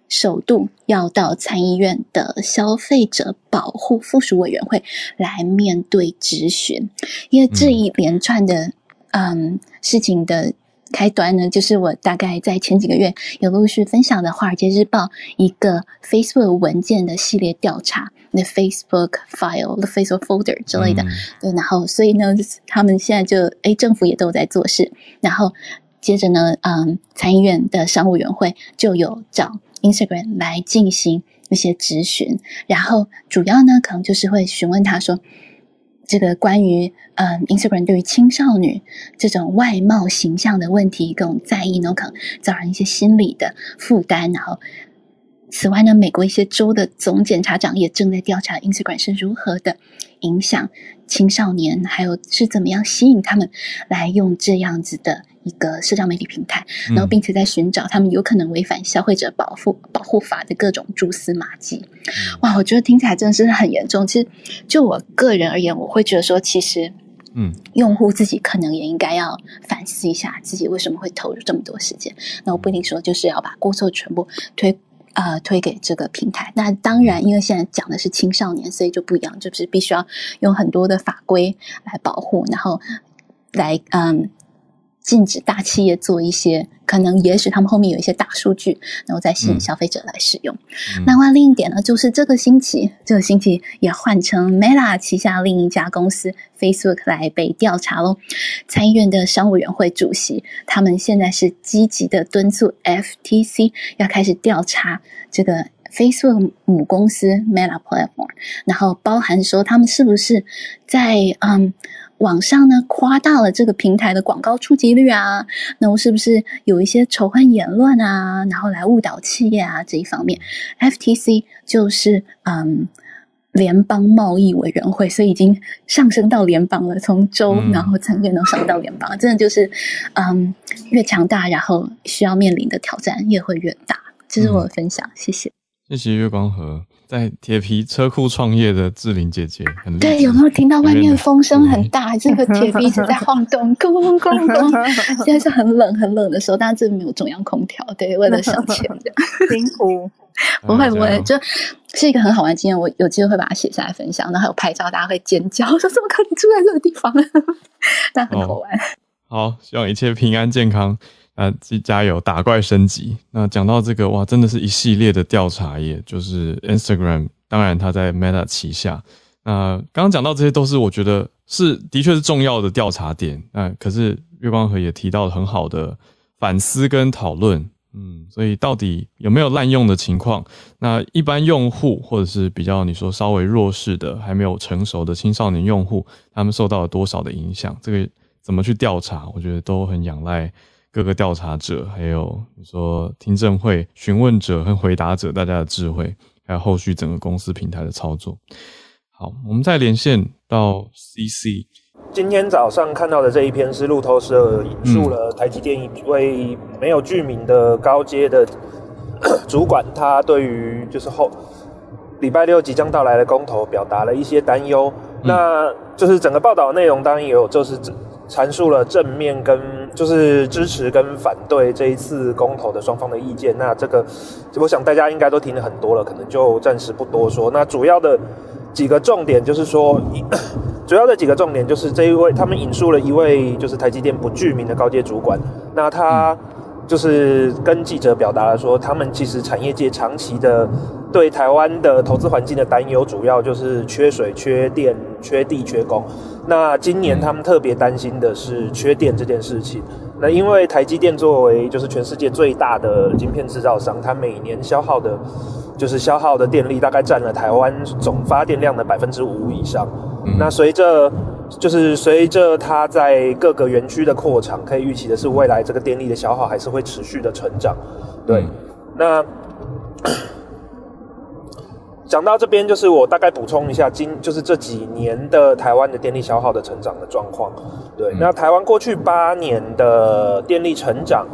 首度要到参议院的消费者保护附属委员会来面对质询，因为这一连串的嗯事情的开端呢，就是我大概在前几个月有陆续分享的《华尔街日报》一个 Facebook 文件的系列调查，The Facebook File、The Facebook Folder 之类的。对，然后所以呢，他们现在就哎，政府也都在做事，然后接着呢，嗯，参议院的商务委员会就有找。Instagram 来进行一些咨询，然后主要呢，可能就是会询问他说，这个关于嗯，Instagram 对于青少年这种外貌形象的问题更在意呢，可能造成一些心理的负担。然后，此外呢，美国一些州的总检察长也正在调查 Instagram 是如何的影响青少年，还有是怎么样吸引他们来用这样子的。一个社交媒体平台，然后并且在寻找他们有可能违反消费者保护保护法的各种蛛丝马迹。哇，我觉得听起来真的是很严重。其实就我个人而言，我会觉得说，其实，嗯，用户自己可能也应该要反思一下自己为什么会投入这么多时间。那我不一定说就是要把过错全部推呃推给这个平台。那当然，因为现在讲的是青少年，所以就不一样，就是必须要用很多的法规来保护，然后来嗯。禁止大企业做一些可能，也许他们后面有一些大数据，然后再吸引消费者来使用。那外另一点呢，就是这个星期，这个星期也换成 Meta 旗下另一家公司 Facebook 来被调查喽。参议院的商务委员会主席，他们现在是积极的敦促 FTC 要开始调查这个 Facebook 母公司 Meta Platform，然后包含说他们是不是在嗯。网上呢夸大了这个平台的广告触及率啊，那我是不是有一些仇恨言论啊，然后来误导企业啊这一方面，FTC 就是嗯联邦贸易委员会，所以已经上升到联邦了，从州然后层面能上到联邦，真的就是嗯越强大，然后需要面临的挑战也会越大。这是我的分享，谢谢。谢谢月光河在铁皮车库创业的志玲姐姐，很对，有没有听到外面风声很大？这个铁皮一直在晃动，咣咣咣咣。现在是很冷很冷的时候，但是这没有中央空调，对，为了省钱这样。辛苦，不会不会，就是一个很好玩的经验。我有机会会把它写下来分享，然后还有拍照，大家会尖叫，说怎么可能住在这个地方？但很好玩。好，希望一切平安健康。啊，加油，打怪升级。那讲到这个，哇，真的是一系列的调查，也就是 Instagram，当然它在 Meta 旗下。那刚刚讲到这些，都是我觉得是的确是重要的调查点。那可是月光河也提到了很好的反思跟讨论，嗯，所以到底有没有滥用的情况？那一般用户或者是比较你说稍微弱势的、还没有成熟的青少年用户，他们受到了多少的影响？这个怎么去调查？我觉得都很仰赖。各个调查者，还有你说听证会询问者和回答者，大家的智慧，还有后续整个公司平台的操作。好，我们再连线到 CC。今天早上看到的这一篇是路透社引述了台积电一位没有具名的高阶的主管，他对于就是后礼拜六即将到来的公投表达了一些担忧。那就是整个报道内容当然也有，就是阐述了正面跟。就是支持跟反对这一次公投的双方的意见，那这个我想大家应该都听了很多了，可能就暂时不多说。那主要的几个重点就是说，主要的几个重点就是这一位他们引述了一位就是台积电不具名的高阶主管，那他就是跟记者表达了说，他们其实产业界长期的对台湾的投资环境的担忧，主要就是缺水、缺电、缺地、缺工。那今年他们特别担心的是缺电这件事情。那因为台积电作为就是全世界最大的晶片制造商，它每年消耗的，就是消耗的电力大概占了台湾总发电量的百分之五以上。那随着就是随着它在各个园区的扩厂，可以预期的是未来这个电力的消耗还是会持续的成长。对，那。讲到这边，就是我大概补充一下，今就是这几年的台湾的电力消耗的成长的状况。对，那台湾过去八年的电力成长，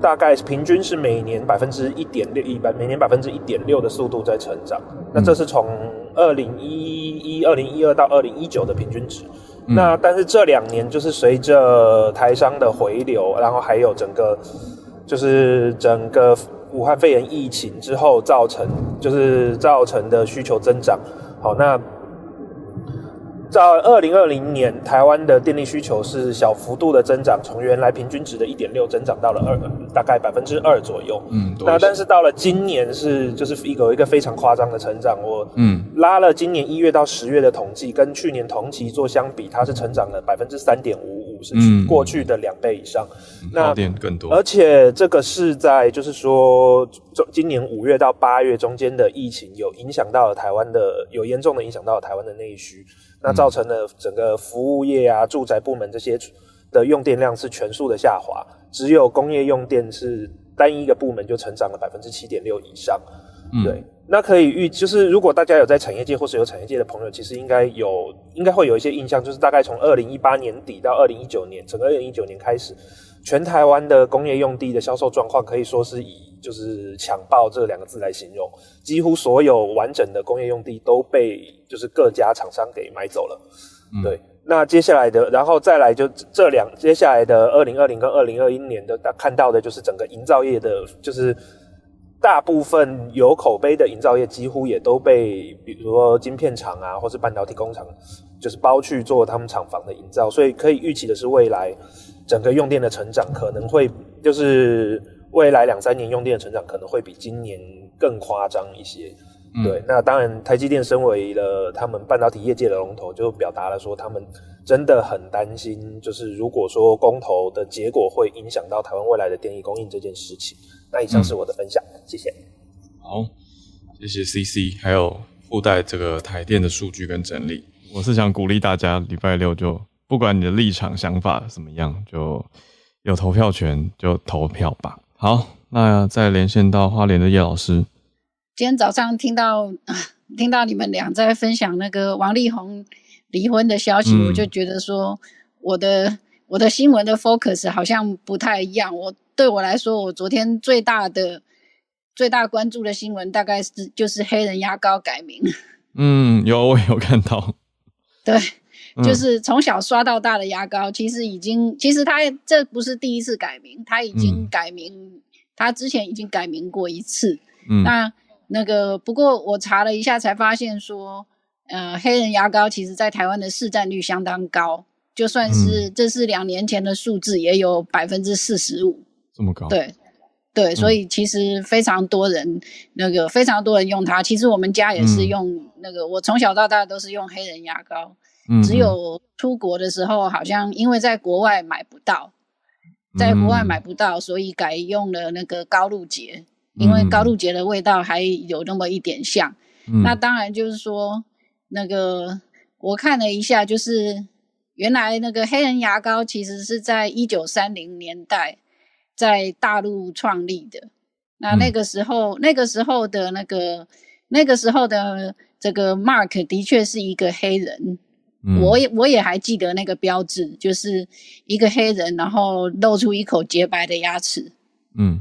大概平均是每年百分之一点六一百，每年百分之一点六的速度在成长。那这是从二零一一、二零一二到二零一九的平均值。那但是这两年就是随着台商的回流，然后还有整个就是整个。武汉肺炎疫情之后造成，就是造成的需求增长。好，那在二零二零年，台湾的电力需求是小幅度的增长，从原来平均值的一点六增长到了二，大概百分之二左右。嗯，那但是到了今年是就是一个一个非常夸张的成长。我嗯拉了今年一月到十月的统计，跟去年同期做相比，它是成长了百分之三点五五。是过去的两倍以上，那更多，而且这个是在就是说，今年五月到八月中间的疫情有影响到了台湾的，有严重的影响到了台湾的内需，那造成了整个服务业啊、住宅部门这些的用电量是全数的下滑，只有工业用电是单一个部门就成长了百分之七点六以上，对。那可以预，就是如果大家有在产业界或是有产业界的朋友，其实应该有，应该会有一些印象，就是大概从二零一八年底到二零一九年，整个二零一九年开始，全台湾的工业用地的销售状况可以说是以就是抢爆这两个字来形容，几乎所有完整的工业用地都被就是各家厂商给买走了。对，那接下来的，然后再来就这两接下来的二零二零跟二零二一年的，看到的就是整个营造业的，就是。大部分有口碑的营造业几乎也都被，比如说晶片厂啊，或是半导体工厂，就是包去做他们厂房的营造，所以可以预期的是，未来整个用电的成长可能会，就是未来两三年用电的成长可能会比今年更夸张一些。对，那当然，台积电身为了他们半导体业界的龙头，就表达了说他们真的很担心，就是如果说公投的结果会影响到台湾未来的电力供应这件事情。那以上是我的分享，谢谢。好，谢谢 CC，还有附带这个台电的数据跟整理。我是想鼓励大家，礼拜六就不管你的立场想法怎么样，就有投票权就投票吧。好，那再连线到花莲的叶老师。今天早上听到 听到你们俩在分享那个王力宏离婚的消息，我就觉得说我的我的新闻的 focus 好像不太一样。我对我来说，我昨天最大的最大关注的新闻，大概是就是黑人牙膏改名。嗯，有我有看到。对，就是从小刷到大的牙膏，其实已经，其实他这不是第一次改名，他已经改名，他之前已经改名过一次。嗯，那那个不过我查了一下，才发现说，呃，黑人牙膏其实在台湾的市占率相当高，就算是这是两年前的数字，也有百分之四十五，这么高。对。对，所以其实非常多人，那个非常多人用它。其实我们家也是用那个，我从小到大都是用黑人牙膏。嗯。只有出国的时候，好像因为在国外买不到，在国外买不到，所以改用了那个高露洁，因为高露洁的味道还有那么一点像。那当然就是说，那个我看了一下，就是原来那个黑人牙膏其实是在一九三零年代。在大陆创立的，那那个时候，那个时候的那个，那个时候的这个 Mark 的确是一个黑人，我也我也还记得那个标志，就是一个黑人，然后露出一口洁白的牙齿。嗯，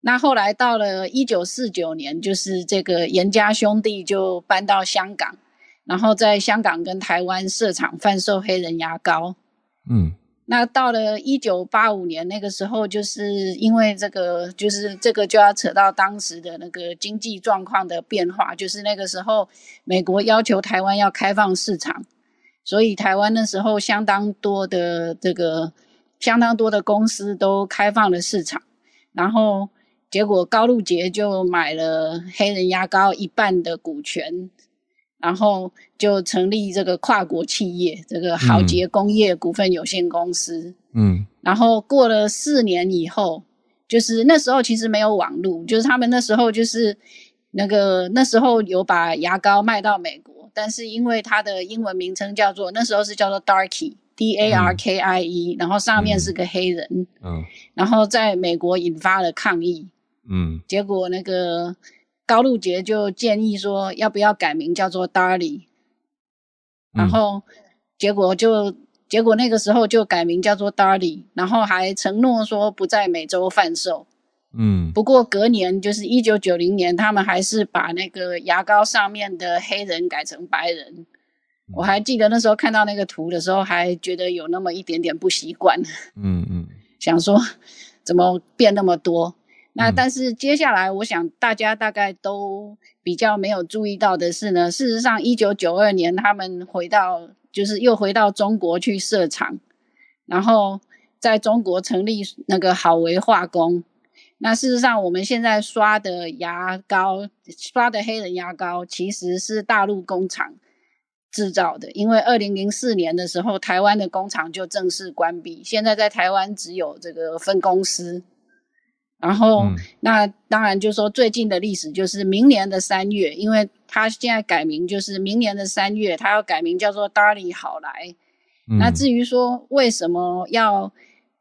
那后来到了一九四九年，就是这个严家兄弟就搬到香港，然后在香港跟台湾设厂贩售黑人牙膏。嗯。那到了一九八五年那个时候，就是因为这个，就是这个就要扯到当时的那个经济状况的变化，就是那个时候美国要求台湾要开放市场，所以台湾那时候相当多的这个相当多的公司都开放了市场，然后结果高露洁就买了黑人牙膏一半的股权。然后就成立这个跨国企业，这个豪杰工业股份有限公司。嗯，然后过了四年以后，就是那时候其实没有网络，就是他们那时候就是那个那时候有把牙膏卖到美国，但是因为它的英文名称叫做那时候是叫做 Darkie，D A R K I E，然后上面是个黑人。嗯，然后在美国引发了抗议。嗯，结果那个。高露洁就建议说，要不要改名叫做 Darlie，然后结果就结果那个时候就改名叫做 Darlie，然后还承诺说不在美洲贩售。嗯，不过隔年就是一九九零年，他们还是把那个牙膏上面的黑人改成白人。我还记得那时候看到那个图的时候，还觉得有那么一点点不习惯。嗯嗯，想说怎么变那么多。那但是接下来，我想大家大概都比较没有注意到的是呢，事实上，一九九二年他们回到，就是又回到中国去设厂，然后在中国成立那个好为化工。那事实上，我们现在刷的牙膏，刷的黑人牙膏，其实是大陆工厂制造的，因为二零零四年的时候，台湾的工厂就正式关闭，现在在台湾只有这个分公司。然后，那当然就说最近的历史就是明年的三月，因为他现在改名就是明年的三月，他要改名叫做 Darlie 好来。那至于说为什么要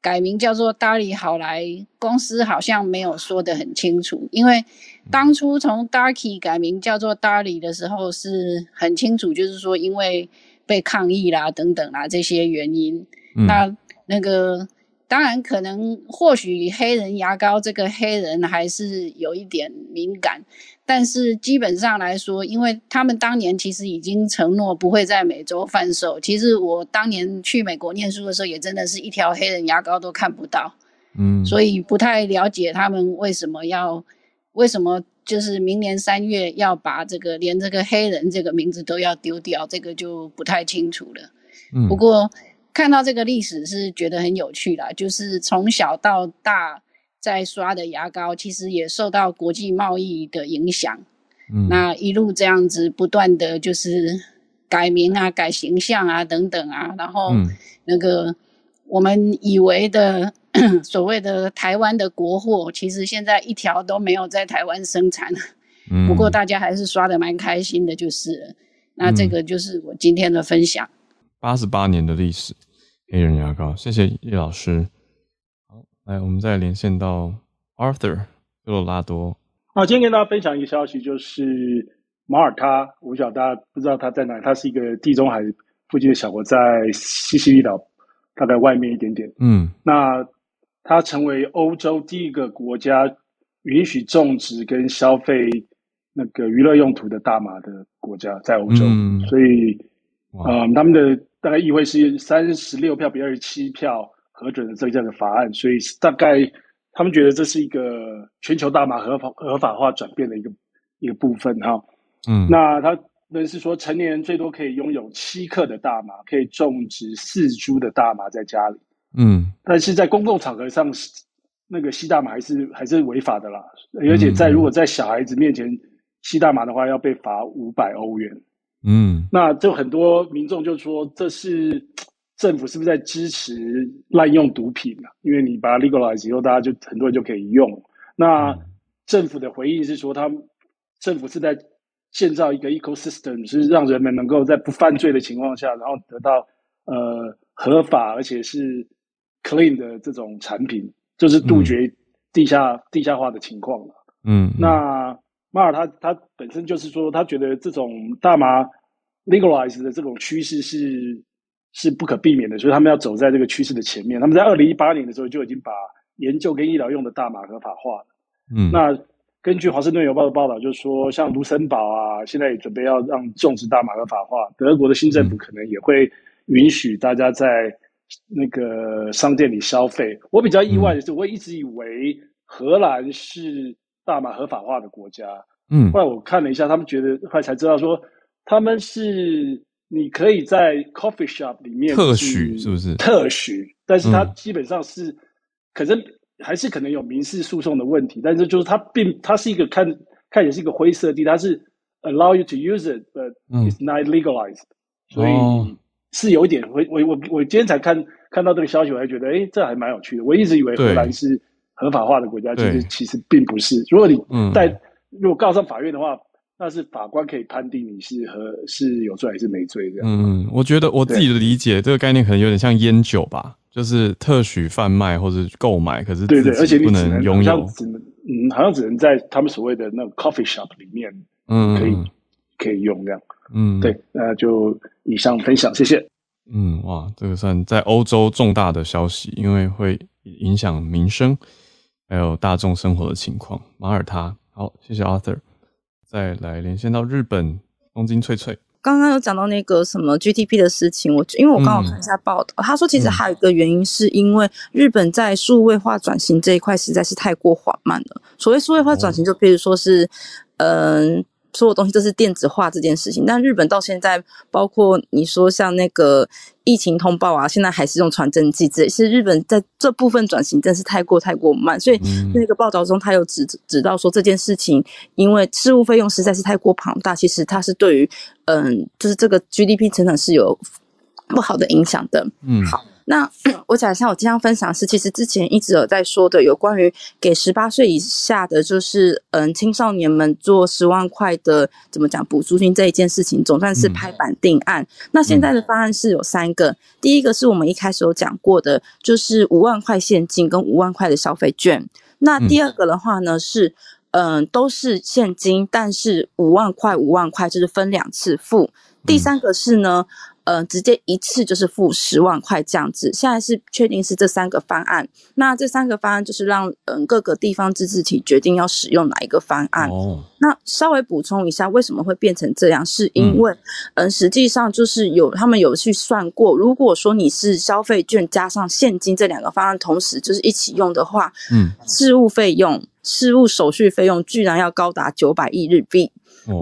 改名叫做 Darlie 好来，公司好像没有说的很清楚。因为当初从 Darkie 改名叫做 Darlie 的时候是很清楚，就是说因为被抗议啦等等啦这些原因。那那个。当然，可能或许黑人牙膏这个黑人还是有一点敏感，但是基本上来说，因为他们当年其实已经承诺不会在美洲贩售。其实我当年去美国念书的时候，也真的是一条黑人牙膏都看不到，嗯，所以不太了解他们为什么要，为什么就是明年三月要把这个连这个黑人这个名字都要丢掉，这个就不太清楚了。嗯，不过。看到这个历史是觉得很有趣啦，就是从小到大在刷的牙膏，其实也受到国际贸易的影响。嗯，那一路这样子不断的就是改名啊、改形象啊等等啊，然后那个我们以为的 所谓的台湾的国货，其实现在一条都没有在台湾生产。嗯，不过大家还是刷的蛮开心的，就是。那这个就是我今天的分享。八十八年的历史，黑人牙膏，谢谢叶老师。好，来，我们再连线到 Arthur 科罗拉多。好，今天跟大家分享一个消息，就是马耳他，我不晓得大家不知道它在哪，它是一个地中海附近的小国，在西西里岛大概外面一点点。嗯，那它成为欧洲第一个国家允许种植跟消费那个娱乐用途的大麻的国家，在欧洲，所以，嗯，他们的大概议会是三十六票比二十七票核准了这样的法案，所以大概他们觉得这是一个全球大麻合法合法化转变的一个一个部分哈。嗯，那他们是说成年人最多可以拥有七克的大麻，可以种植四株的大麻在家里。嗯，但是在公共场合上。那个吸大麻还是还是违法的啦，而且在如果在小孩子面前吸大麻的话，要被罚五百欧元。嗯，那就很多民众就说，这是政府是不是在支持滥用毒品啊？因为你把它 legalize 以后，大家就很多人就可以用。那政府的回应是说，他政府是在建造一个 ecosystem，是让人们能够在不犯罪的情况下，然后得到呃合法而且是 clean 的这种产品。就是杜绝地下地下化的情况了。嗯，那马尔他他本身就是说，他觉得这种大麻 legalize 的这种趋势是是不可避免的，所以他们要走在这个趋势的前面。他们在二零一八年的时候就已经把研究跟医疗用的大麻合法化了。嗯，那根据华盛顿邮报的报道，就是说，像卢森堡啊，现在也准备要让种植大麻合法化。德国的新政府可能也会允许大家在。那个商店里消费，我比较意外的是，我一直以为荷兰是大麻合法化的国家。嗯，后来我看了一下，他们觉得后来才知道说，他们是你可以在 coffee shop 里面特许，是不是特许？但是它基本上是，可是还是可能有民事诉讼的问题。但是就是它并它是一个看看起来是一个灰色地，它是 allow you to use it，but it's not legalized，所以。是有一点，我我我我今天才看看到这个消息，我还觉得，哎，这还蛮有趣的。我一直以为荷兰是合法化的国家，其实其实并不是。如果你在如果告上法院的话，那是法官可以判定你是和是有罪还是没罪这样。嗯，我觉得我自己的理解，这个概念可能有点像烟酒吧，就是特许贩卖或者购买，可是对对，而且你不能拥有，只能嗯，好像只能在他们所谓的那个 coffee shop 里面，嗯，可以可以用这样。嗯，对，那就以上分享，谢谢。嗯，哇，这个算在欧洲重大的消息，因为会影响民生，还有大众生活的情况。马耳他，好，谢谢 Arthur。再来连线到日本东京翠翠，刚刚有讲到那个什么 GDP 的事情，我因为我刚好看一下报道，他说其实还有一个原因，是因为日本在数位化转型这一块实在是太过缓慢了。所谓数位化转型，就譬如说是，嗯。所有东西都是电子化这件事情，但日本到现在，包括你说像那个疫情通报啊，现在还是用传真机，这是日本在这部分转型真是太过太过慢。所以那个报道中，他有指指到说这件事情，因为事务费用实在是太过庞大，其实它是对于嗯，就是这个 GDP 成长是有不好的影响的。嗯，好。那我讲一下，我今天分享是，其实之前一直有在说的，有关于给十八岁以下的，就是嗯青少年们做十万块的怎么讲补助金这一件事情，总算是拍板定案。那现在的方案是有三个，第一个是我们一开始有讲过的，就是五万块现金跟五万块的消费券。那第二个的话呢是，嗯都是现金，但是五万块五万块就是分两次付。第三个是呢。呃，直接一次就是付十万块这样子。现在是确定是这三个方案。那这三个方案就是让嗯各个地方自治体决定要使用哪一个方案。哦。那稍微补充一下，为什么会变成这样？是因为嗯，实际上就是有他们有去算过，如果说你是消费券加上现金这两个方案同时就是一起用的话，嗯，事务费用、事务手续费用居然要高达九百亿日币。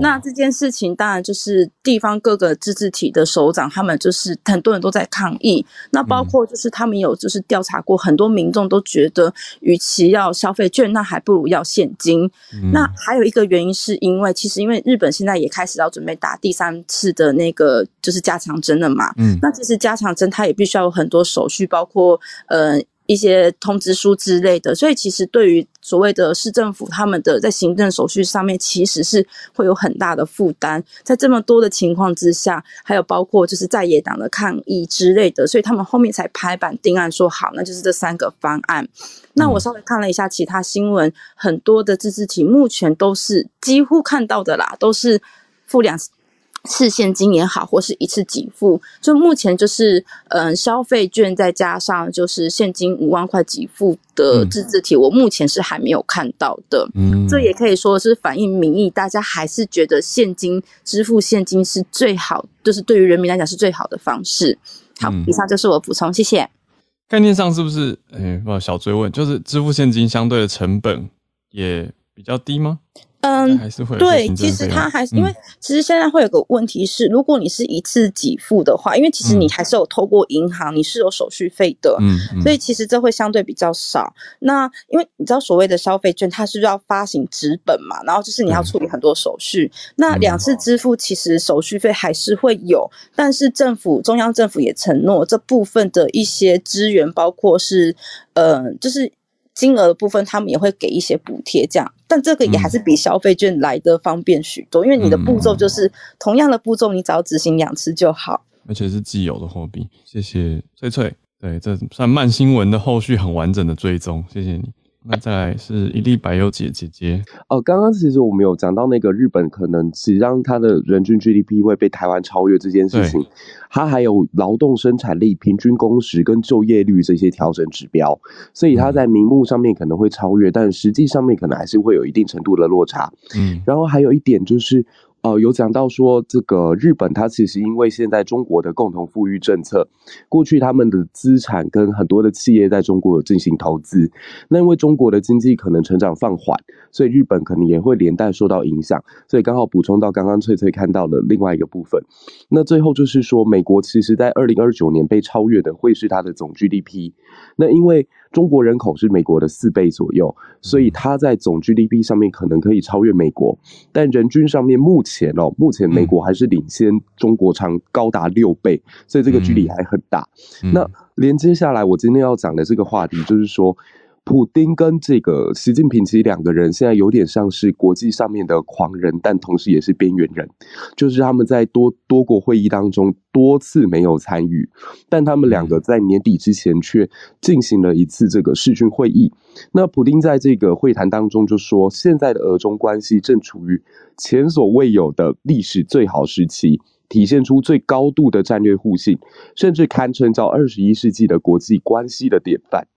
那这件事情当然就是地方各个自治体的首长，他们就是很多人都在抗议。那包括就是他们有就是调查过，很多民众都觉得，与其要消费券，那还不如要现金。那还有一个原因是因为，其实因为日本现在也开始要准备打第三次的那个就是加强针了嘛。嗯，那其实加强针它也必须要有很多手续，包括呃。一些通知书之类的，所以其实对于所谓的市政府，他们的在行政手续上面其实是会有很大的负担。在这么多的情况之下，还有包括就是在野党的抗议之类的，所以他们后面才拍板定案说好，那就是这三个方案。那我稍微看了一下其他新闻，很多的自治体目前都是几乎看到的啦，都是负两是现金也好，或是一次给付，就目前就是嗯消费券再加上就是现金五万块给付的自治体，我目前是还没有看到的。嗯，这也可以说是反映民意，大家还是觉得现金支付现金是最好，就是对于人民来讲是最好的方式。好，以上就是我补充，谢谢。概念上是不是？哎，不小追问，就是支付现金相对的成本也比较低吗？嗯，还是会对，其实它还是因为其实现在会有个问题是，如果你是一次给付的话，因为其实你还是有透过银行，你是有手续费的，嗯，所以其实这会相对比较少。那因为你知道所谓的消费券，它是要发行纸本嘛，然后就是你要处理很多手续。那两次支付其实手续费还是会有，但是政府中央政府也承诺这部分的一些资源，包括是呃，就是。金额的部分，他们也会给一些补贴，这样，但这个也还是比消费券来的方便许多，因为你的步骤就是同样的步骤，你只要执行两次就好，而且是既有的货币。谢谢翠翠，对，这算慢新闻的后续很完整的追踪，谢谢你。那再来是一粒白优姐姐姐哦，刚刚其实我们有讲到那个日本可能只让它的人均 GDP 会被台湾超越这件事情，它还有劳动生产力、平均工时跟就业率这些调整指标，所以它在名目上面可能会超越，但实际上面可能还是会有一定程度的落差。嗯，然后还有一点就是。哦，有讲到说，这个日本它其实因为现在中国的共同富裕政策，过去他们的资产跟很多的企业在中国有进行投资，那因为中国的经济可能成长放缓，所以日本可能也会连带受到影响，所以刚好补充到刚刚翠翠看到的另外一个部分。那最后就是说，美国其实在二零二九年被超越的会是它的总 GDP，那因为。中国人口是美国的四倍左右，所以它在总 GDP 上面可能可以超越美国，但人均上面目前哦，目前美国还是领先中国长高达六倍，所以这个距离还很大。那连接下来我今天要讲的这个话题就是说。普丁跟这个习近平其实两个人现在有点像是国际上面的狂人，但同时也是边缘人。就是他们在多多国会议当中多次没有参与，但他们两个在年底之前却进行了一次这个视讯会议。那普丁在这个会谈当中就说，现在的俄中关系正处于前所未有的历史最好时期，体现出最高度的战略互信，甚至堪称叫二十一世纪的国际关系的典范。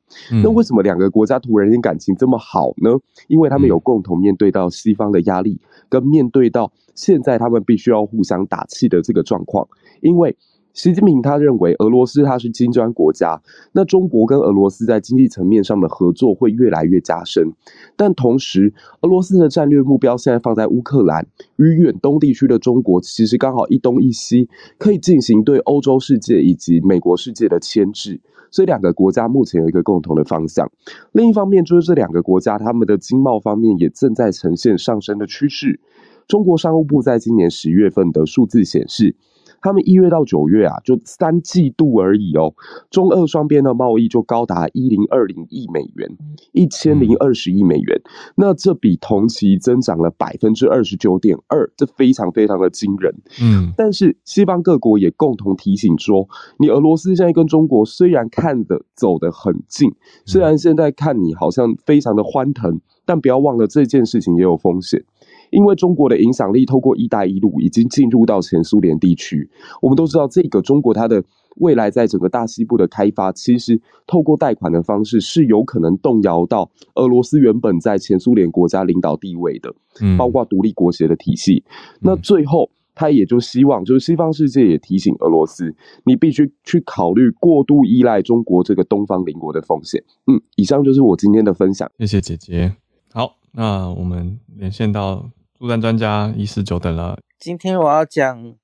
那为什么两个国家突然间感情这么好呢？因为他们有共同面对到西方的压力，跟面对到现在他们必须要互相打气的这个状况。因为习近平他认为俄罗斯它是金砖国家，那中国跟俄罗斯在经济层面上的合作会越来越加深。但同时，俄罗斯的战略目标现在放在乌克兰与远东地区的中国，其实刚好一东一西，可以进行对欧洲世界以及美国世界的牵制。所以两个国家目前有一个共同的方向，另一方面就是这两个国家他们的经贸方面也正在呈现上升的趋势。中国商务部在今年十月份的数字显示。他们一月到九月啊，就三季度而已哦，中俄双边的贸易就高达一零二零亿美元，一千零二十亿美元。那这比同期增长了百分之二十九点二，这非常非常的惊人。嗯，但是西方各国也共同提醒说，你俄罗斯现在跟中国虽然看的走得很近，虽然现在看你好像非常的欢腾，但不要忘了这件事情也有风险。因为中国的影响力透过“一带一路”已经进入到前苏联地区，我们都知道，这个中国它的未来在整个大西部的开发，其实透过贷款的方式是有可能动摇到俄罗斯原本在前苏联国家领导地位的，嗯，包括独立国协的体系。那最后，他也就希望，就是西方世界也提醒俄罗斯，你必须去考虑过度依赖中国这个东方邻国的风险。嗯，以上就是我今天的分享，谢谢姐姐。好，那我们连线到。助战专家一四九等了。今天我要讲，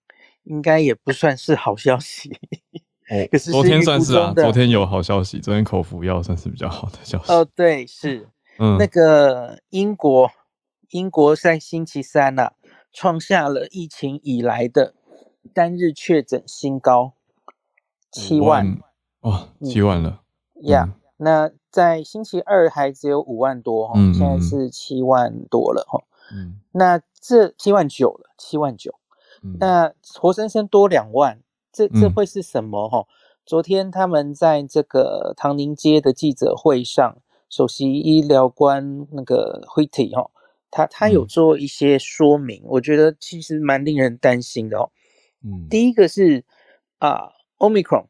应该也不算是好消息。哦，可是昨天算是啊，昨天有好消息，昨天口服药算是比较好的消息。哦，对，是，嗯，那个英国，英国在星期三呐，创下了疫情以来的单日确诊新高，七万，哇，七万了。呀，那在星期二还只有五万多哈，现在是七万多了哈。嗯，那这七万九了，七万九，那活生生多两万，这这会是什么哈？昨天他们在这个唐宁街的记者会上，首席医疗官那个 Whitty 哈，他他有做一些说明，我觉得其实蛮令人担心的哦。嗯，第一个是啊，Omicron，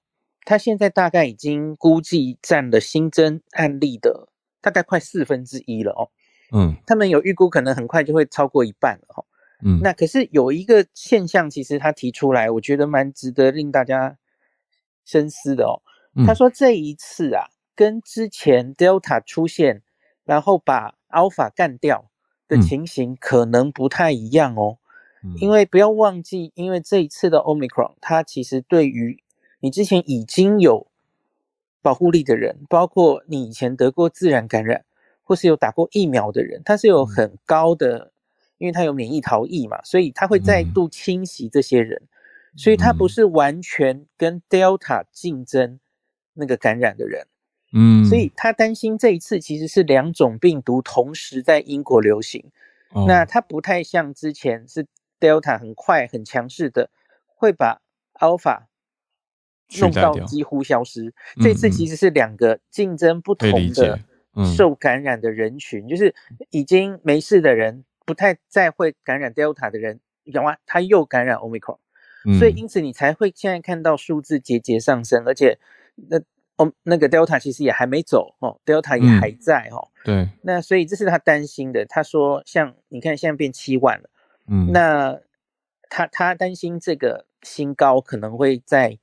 它现在大概已经估计占了新增案例的大概快四分之一了哦。嗯，他们有预估可能很快就会超过一半了哦。嗯，那可是有一个现象，其实他提出来，我觉得蛮值得令大家深思的哦。他说这一次啊，跟之前 Delta 出现，然后把 Alpha 干掉的情形可能不太一样哦。因为不要忘记，因为这一次的 Omicron，它其实对于你之前已经有保护力的人，包括你以前得过自然感染或是有打过疫苗的人，他是有很高的。因为他有免疫逃逸嘛，所以他会再度侵袭这些人，所以他不是完全跟 Delta 竞争那个感染的人，嗯，所以他担心这一次其实是两种病毒同时在英国流行，那他不太像之前是 Delta 很快很强势的会把 Alpha 弄到几乎消失，这次其实是两个竞争不同的受感染的人群，就是已经没事的人。不太再会感染 Delta 的人，有啊，他又感染 Omicron，所以因此你才会现在看到数字节节上升，而且那哦那个 Delta 其实也还没走哦，Delta 也还在哦。对，那所以这是他担心的。他说，像你看现在变七万了，嗯，那他他担心这个新高可能会在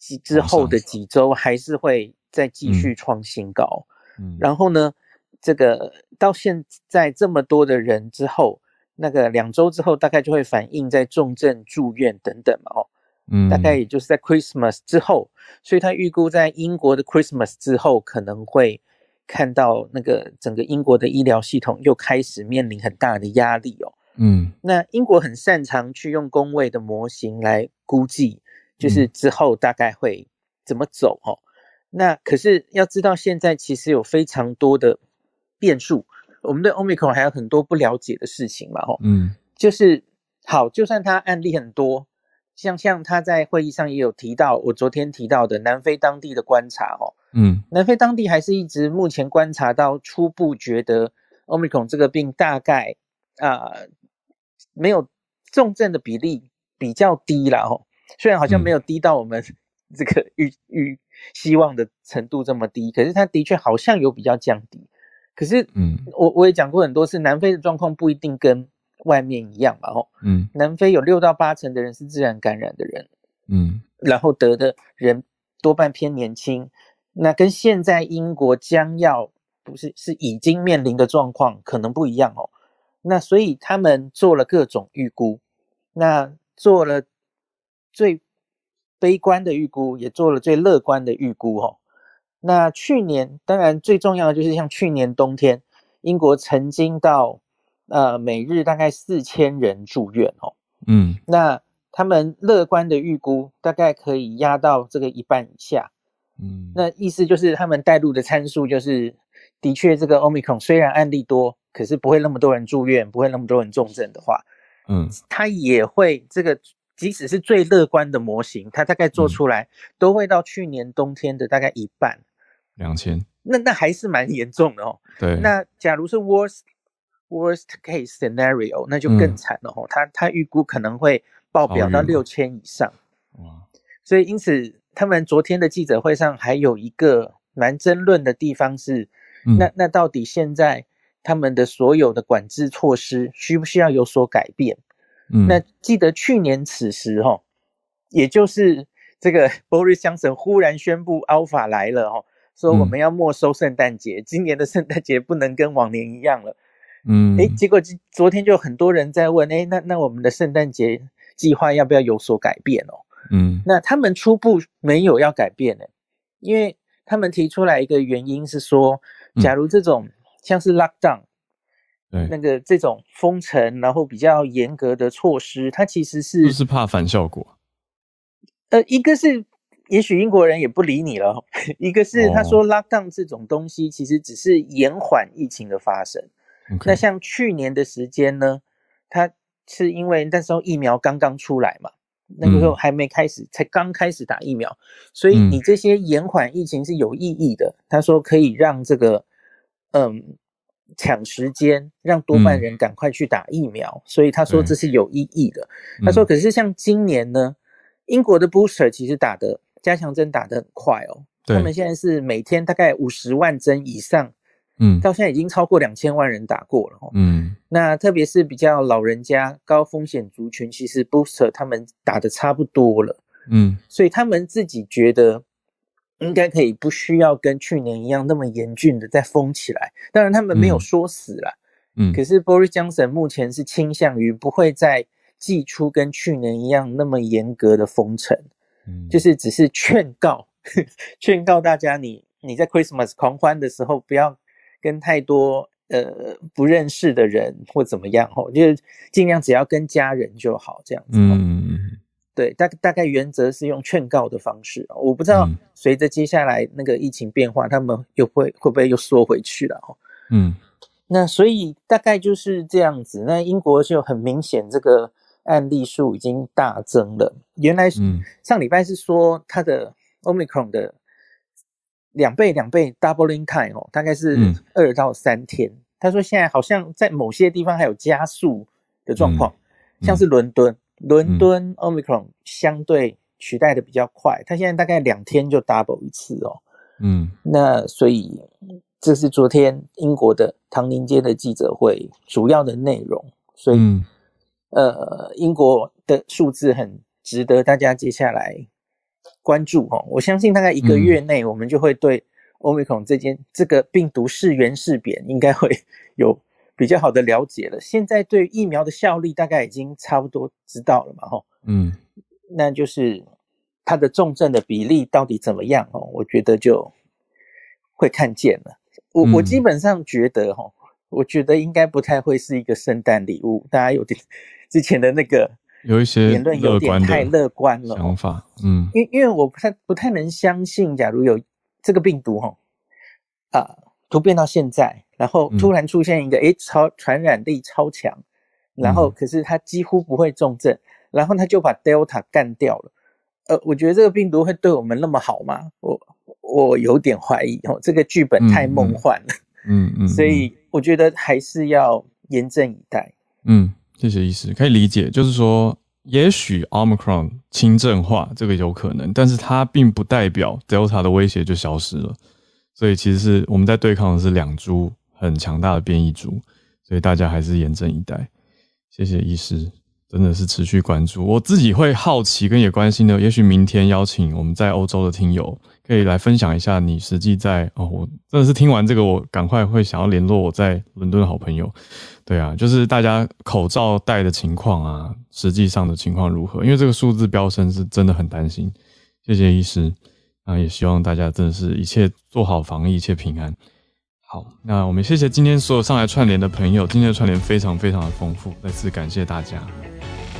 几之后的几周还是会再继续创新高，嗯，然后呢？这个到现在这么多的人之后，那个两周之后大概就会反映在重症住院等等嘛，哦，嗯，大概也就是在 Christmas 之后，所以他预估在英国的 Christmas 之后可能会看到那个整个英国的医疗系统又开始面临很大的压力哦，嗯，那英国很擅长去用工位的模型来估计，就是之后大概会怎么走哦，那可是要知道现在其实有非常多的。变数，我们对 Omicron 还有很多不了解的事情嘛，吼，嗯，就是好，就算他案例很多，像像他在会议上也有提到，我昨天提到的南非当地的观察，哦，嗯，南非当地还是一直目前观察到初步觉得 Omicron 这个病大概啊没有重症的比例比较低了，吼，虽然好像没有低到我们 这个预预希望的程度这么低，可是它的确好像有比较降低。可是，嗯，我我也讲过很多次，南非的状况不一定跟外面一样嘛，吼，嗯，南非有六到八成的人是自然感染的人，嗯，然后得的人多半偏年轻，那跟现在英国将要不是是已经面临的状况可能不一样哦，那所以他们做了各种预估，那做了最悲观的预估，也做了最乐观的预估，哦。那去年当然最重要的就是像去年冬天，英国曾经到呃每日大概四千人住院哦，嗯，那他们乐观的预估大概可以压到这个一半以下，嗯，那意思就是他们带入的参数就是的确这个 omicron 虽然案例多，可是不会那么多人住院，不会那么多人重症的话，嗯，它也会这个。即使是最乐观的模型，它大概做出来都会到去年冬天的大概一半，两千。那那还是蛮严重的哦。对。那假如是 worst worst case scenario，那就更惨了哦。他他预估可能会爆表到六千以上。哇。所以因此，他们昨天的记者会上还有一个蛮争论的地方是，那那到底现在他们的所有的管制措施需不需要有所改变？那记得去年此时哈，也就是这个 Boris Johnson 忽然宣布 Alpha 来了哈，说我们要没收圣诞节，今年的圣诞节不能跟往年一样了。嗯，哎，结果昨天就很多人在问，哎，那那我们的圣诞节计划要不要有所改变哦？嗯，那他们初步没有要改变呢，因为他们提出来一个原因是说，假如这种像是 Lockdown。那个这种封城，然后比较严格的措施，它其实是就是怕反效果。呃，一个是也许英国人也不理你了，一个是他说 lockdown 这种东西其实只是延缓疫情的发生。那像去年的时间呢，它是因为那时候疫苗刚刚出来嘛，那个时候还没开始，才刚开始打疫苗，所以你这些延缓疫情是有意义的。他说可以让这个嗯。抢时间，让多半人赶快去打疫苗，所以他说这是有意义的。他说，可是像今年呢，英国的 booster 其实打的加强针打的很快哦，他们现在是每天大概五十万针以上，嗯，到现在已经超过两千万人打过了哦，嗯，那特别是比较老人家、高风险族群，其实 booster 他们打的差不多了，嗯，所以他们自己觉得。应该可以不需要跟去年一样那么严峻的再封起来。当然，他们没有说死了，嗯。可是 Boris Johnson 目前是倾向于不会再祭出跟去年一样那么严格的封城，嗯，就是只是劝告，劝告大家，你你在 Christmas 狂欢的时候不要跟太多呃不认识的人或怎么样哦，就是尽量只要跟家人就好，这样子，嗯。对，大大概原则是用劝告的方式，我不知道随着接下来那个疫情变化，他们又会会不会又缩回去了哦？嗯，那所以大概就是这样子。那英国就很明显，这个案例数已经大增了。原来上礼拜是说它的 omicron 的两倍两倍 doubling time 哦，大概是二到三天。他说现在好像在某些地方还有加速的状况，像是伦敦。伦敦 Omicron 相对取代的比较快，它现在大概两天就 double 一次哦。嗯，那所以这是昨天英国的唐宁街的记者会主要的内容。所以，呃，英国的数字很值得大家接下来关注哦。我相信大概一个月内，我们就会对 Omicron 这件这个病毒是圆是扁，应该会 有。比较好的了解了，现在对疫苗的效力大概已经差不多知道了嘛，吼，嗯，那就是它的重症的比例到底怎么样哦？我觉得就会看见了。我我基本上觉得，哈，我觉得应该不太会是一个圣诞礼物。大家有点之前的那个有一些言论有点太乐观了想法，嗯，因因为我不太不太能相信，假如有这个病毒，哈，啊，突变到现在。然后突然出现一个诶超传染力超强，然后可是它几乎不会重症，然后它就把 Delta 干掉了。呃，我觉得这个病毒会对我们那么好吗？我我有点怀疑哦，这个剧本太梦幻了。嗯嗯，所以我觉得还是要严阵以待。嗯，谢谢医师，可以理解，就是说也许 Omicron 轻症化这个有可能，但是它并不代表 Delta 的威胁就消失了。所以其实是我们在对抗的是两株。很强大的变异株，所以大家还是严阵以待。谢谢医师，真的是持续关注。我自己会好奇跟也关心的，也许明天邀请我们在欧洲的听友，可以来分享一下你实际在哦。我真的是听完这个，我赶快会想要联络我在伦敦的好朋友。对啊，就是大家口罩戴的情况啊，实际上的情况如何？因为这个数字飙升是真的很担心。谢谢医师，啊，也希望大家真的是一切做好防疫，一切平安。好，那我们谢谢今天所有上来串联的朋友，今天的串联非常非常的丰富，再次感谢大家，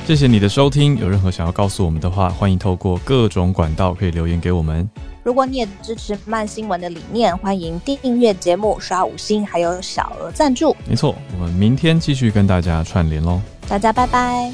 谢谢你的收听。有任何想要告诉我们的话，欢迎透过各种管道可以留言给我们。如果你也支持慢新闻的理念，欢迎订阅节目、刷五星，还有小额赞助。没错，我们明天继续跟大家串联喽，大家拜拜。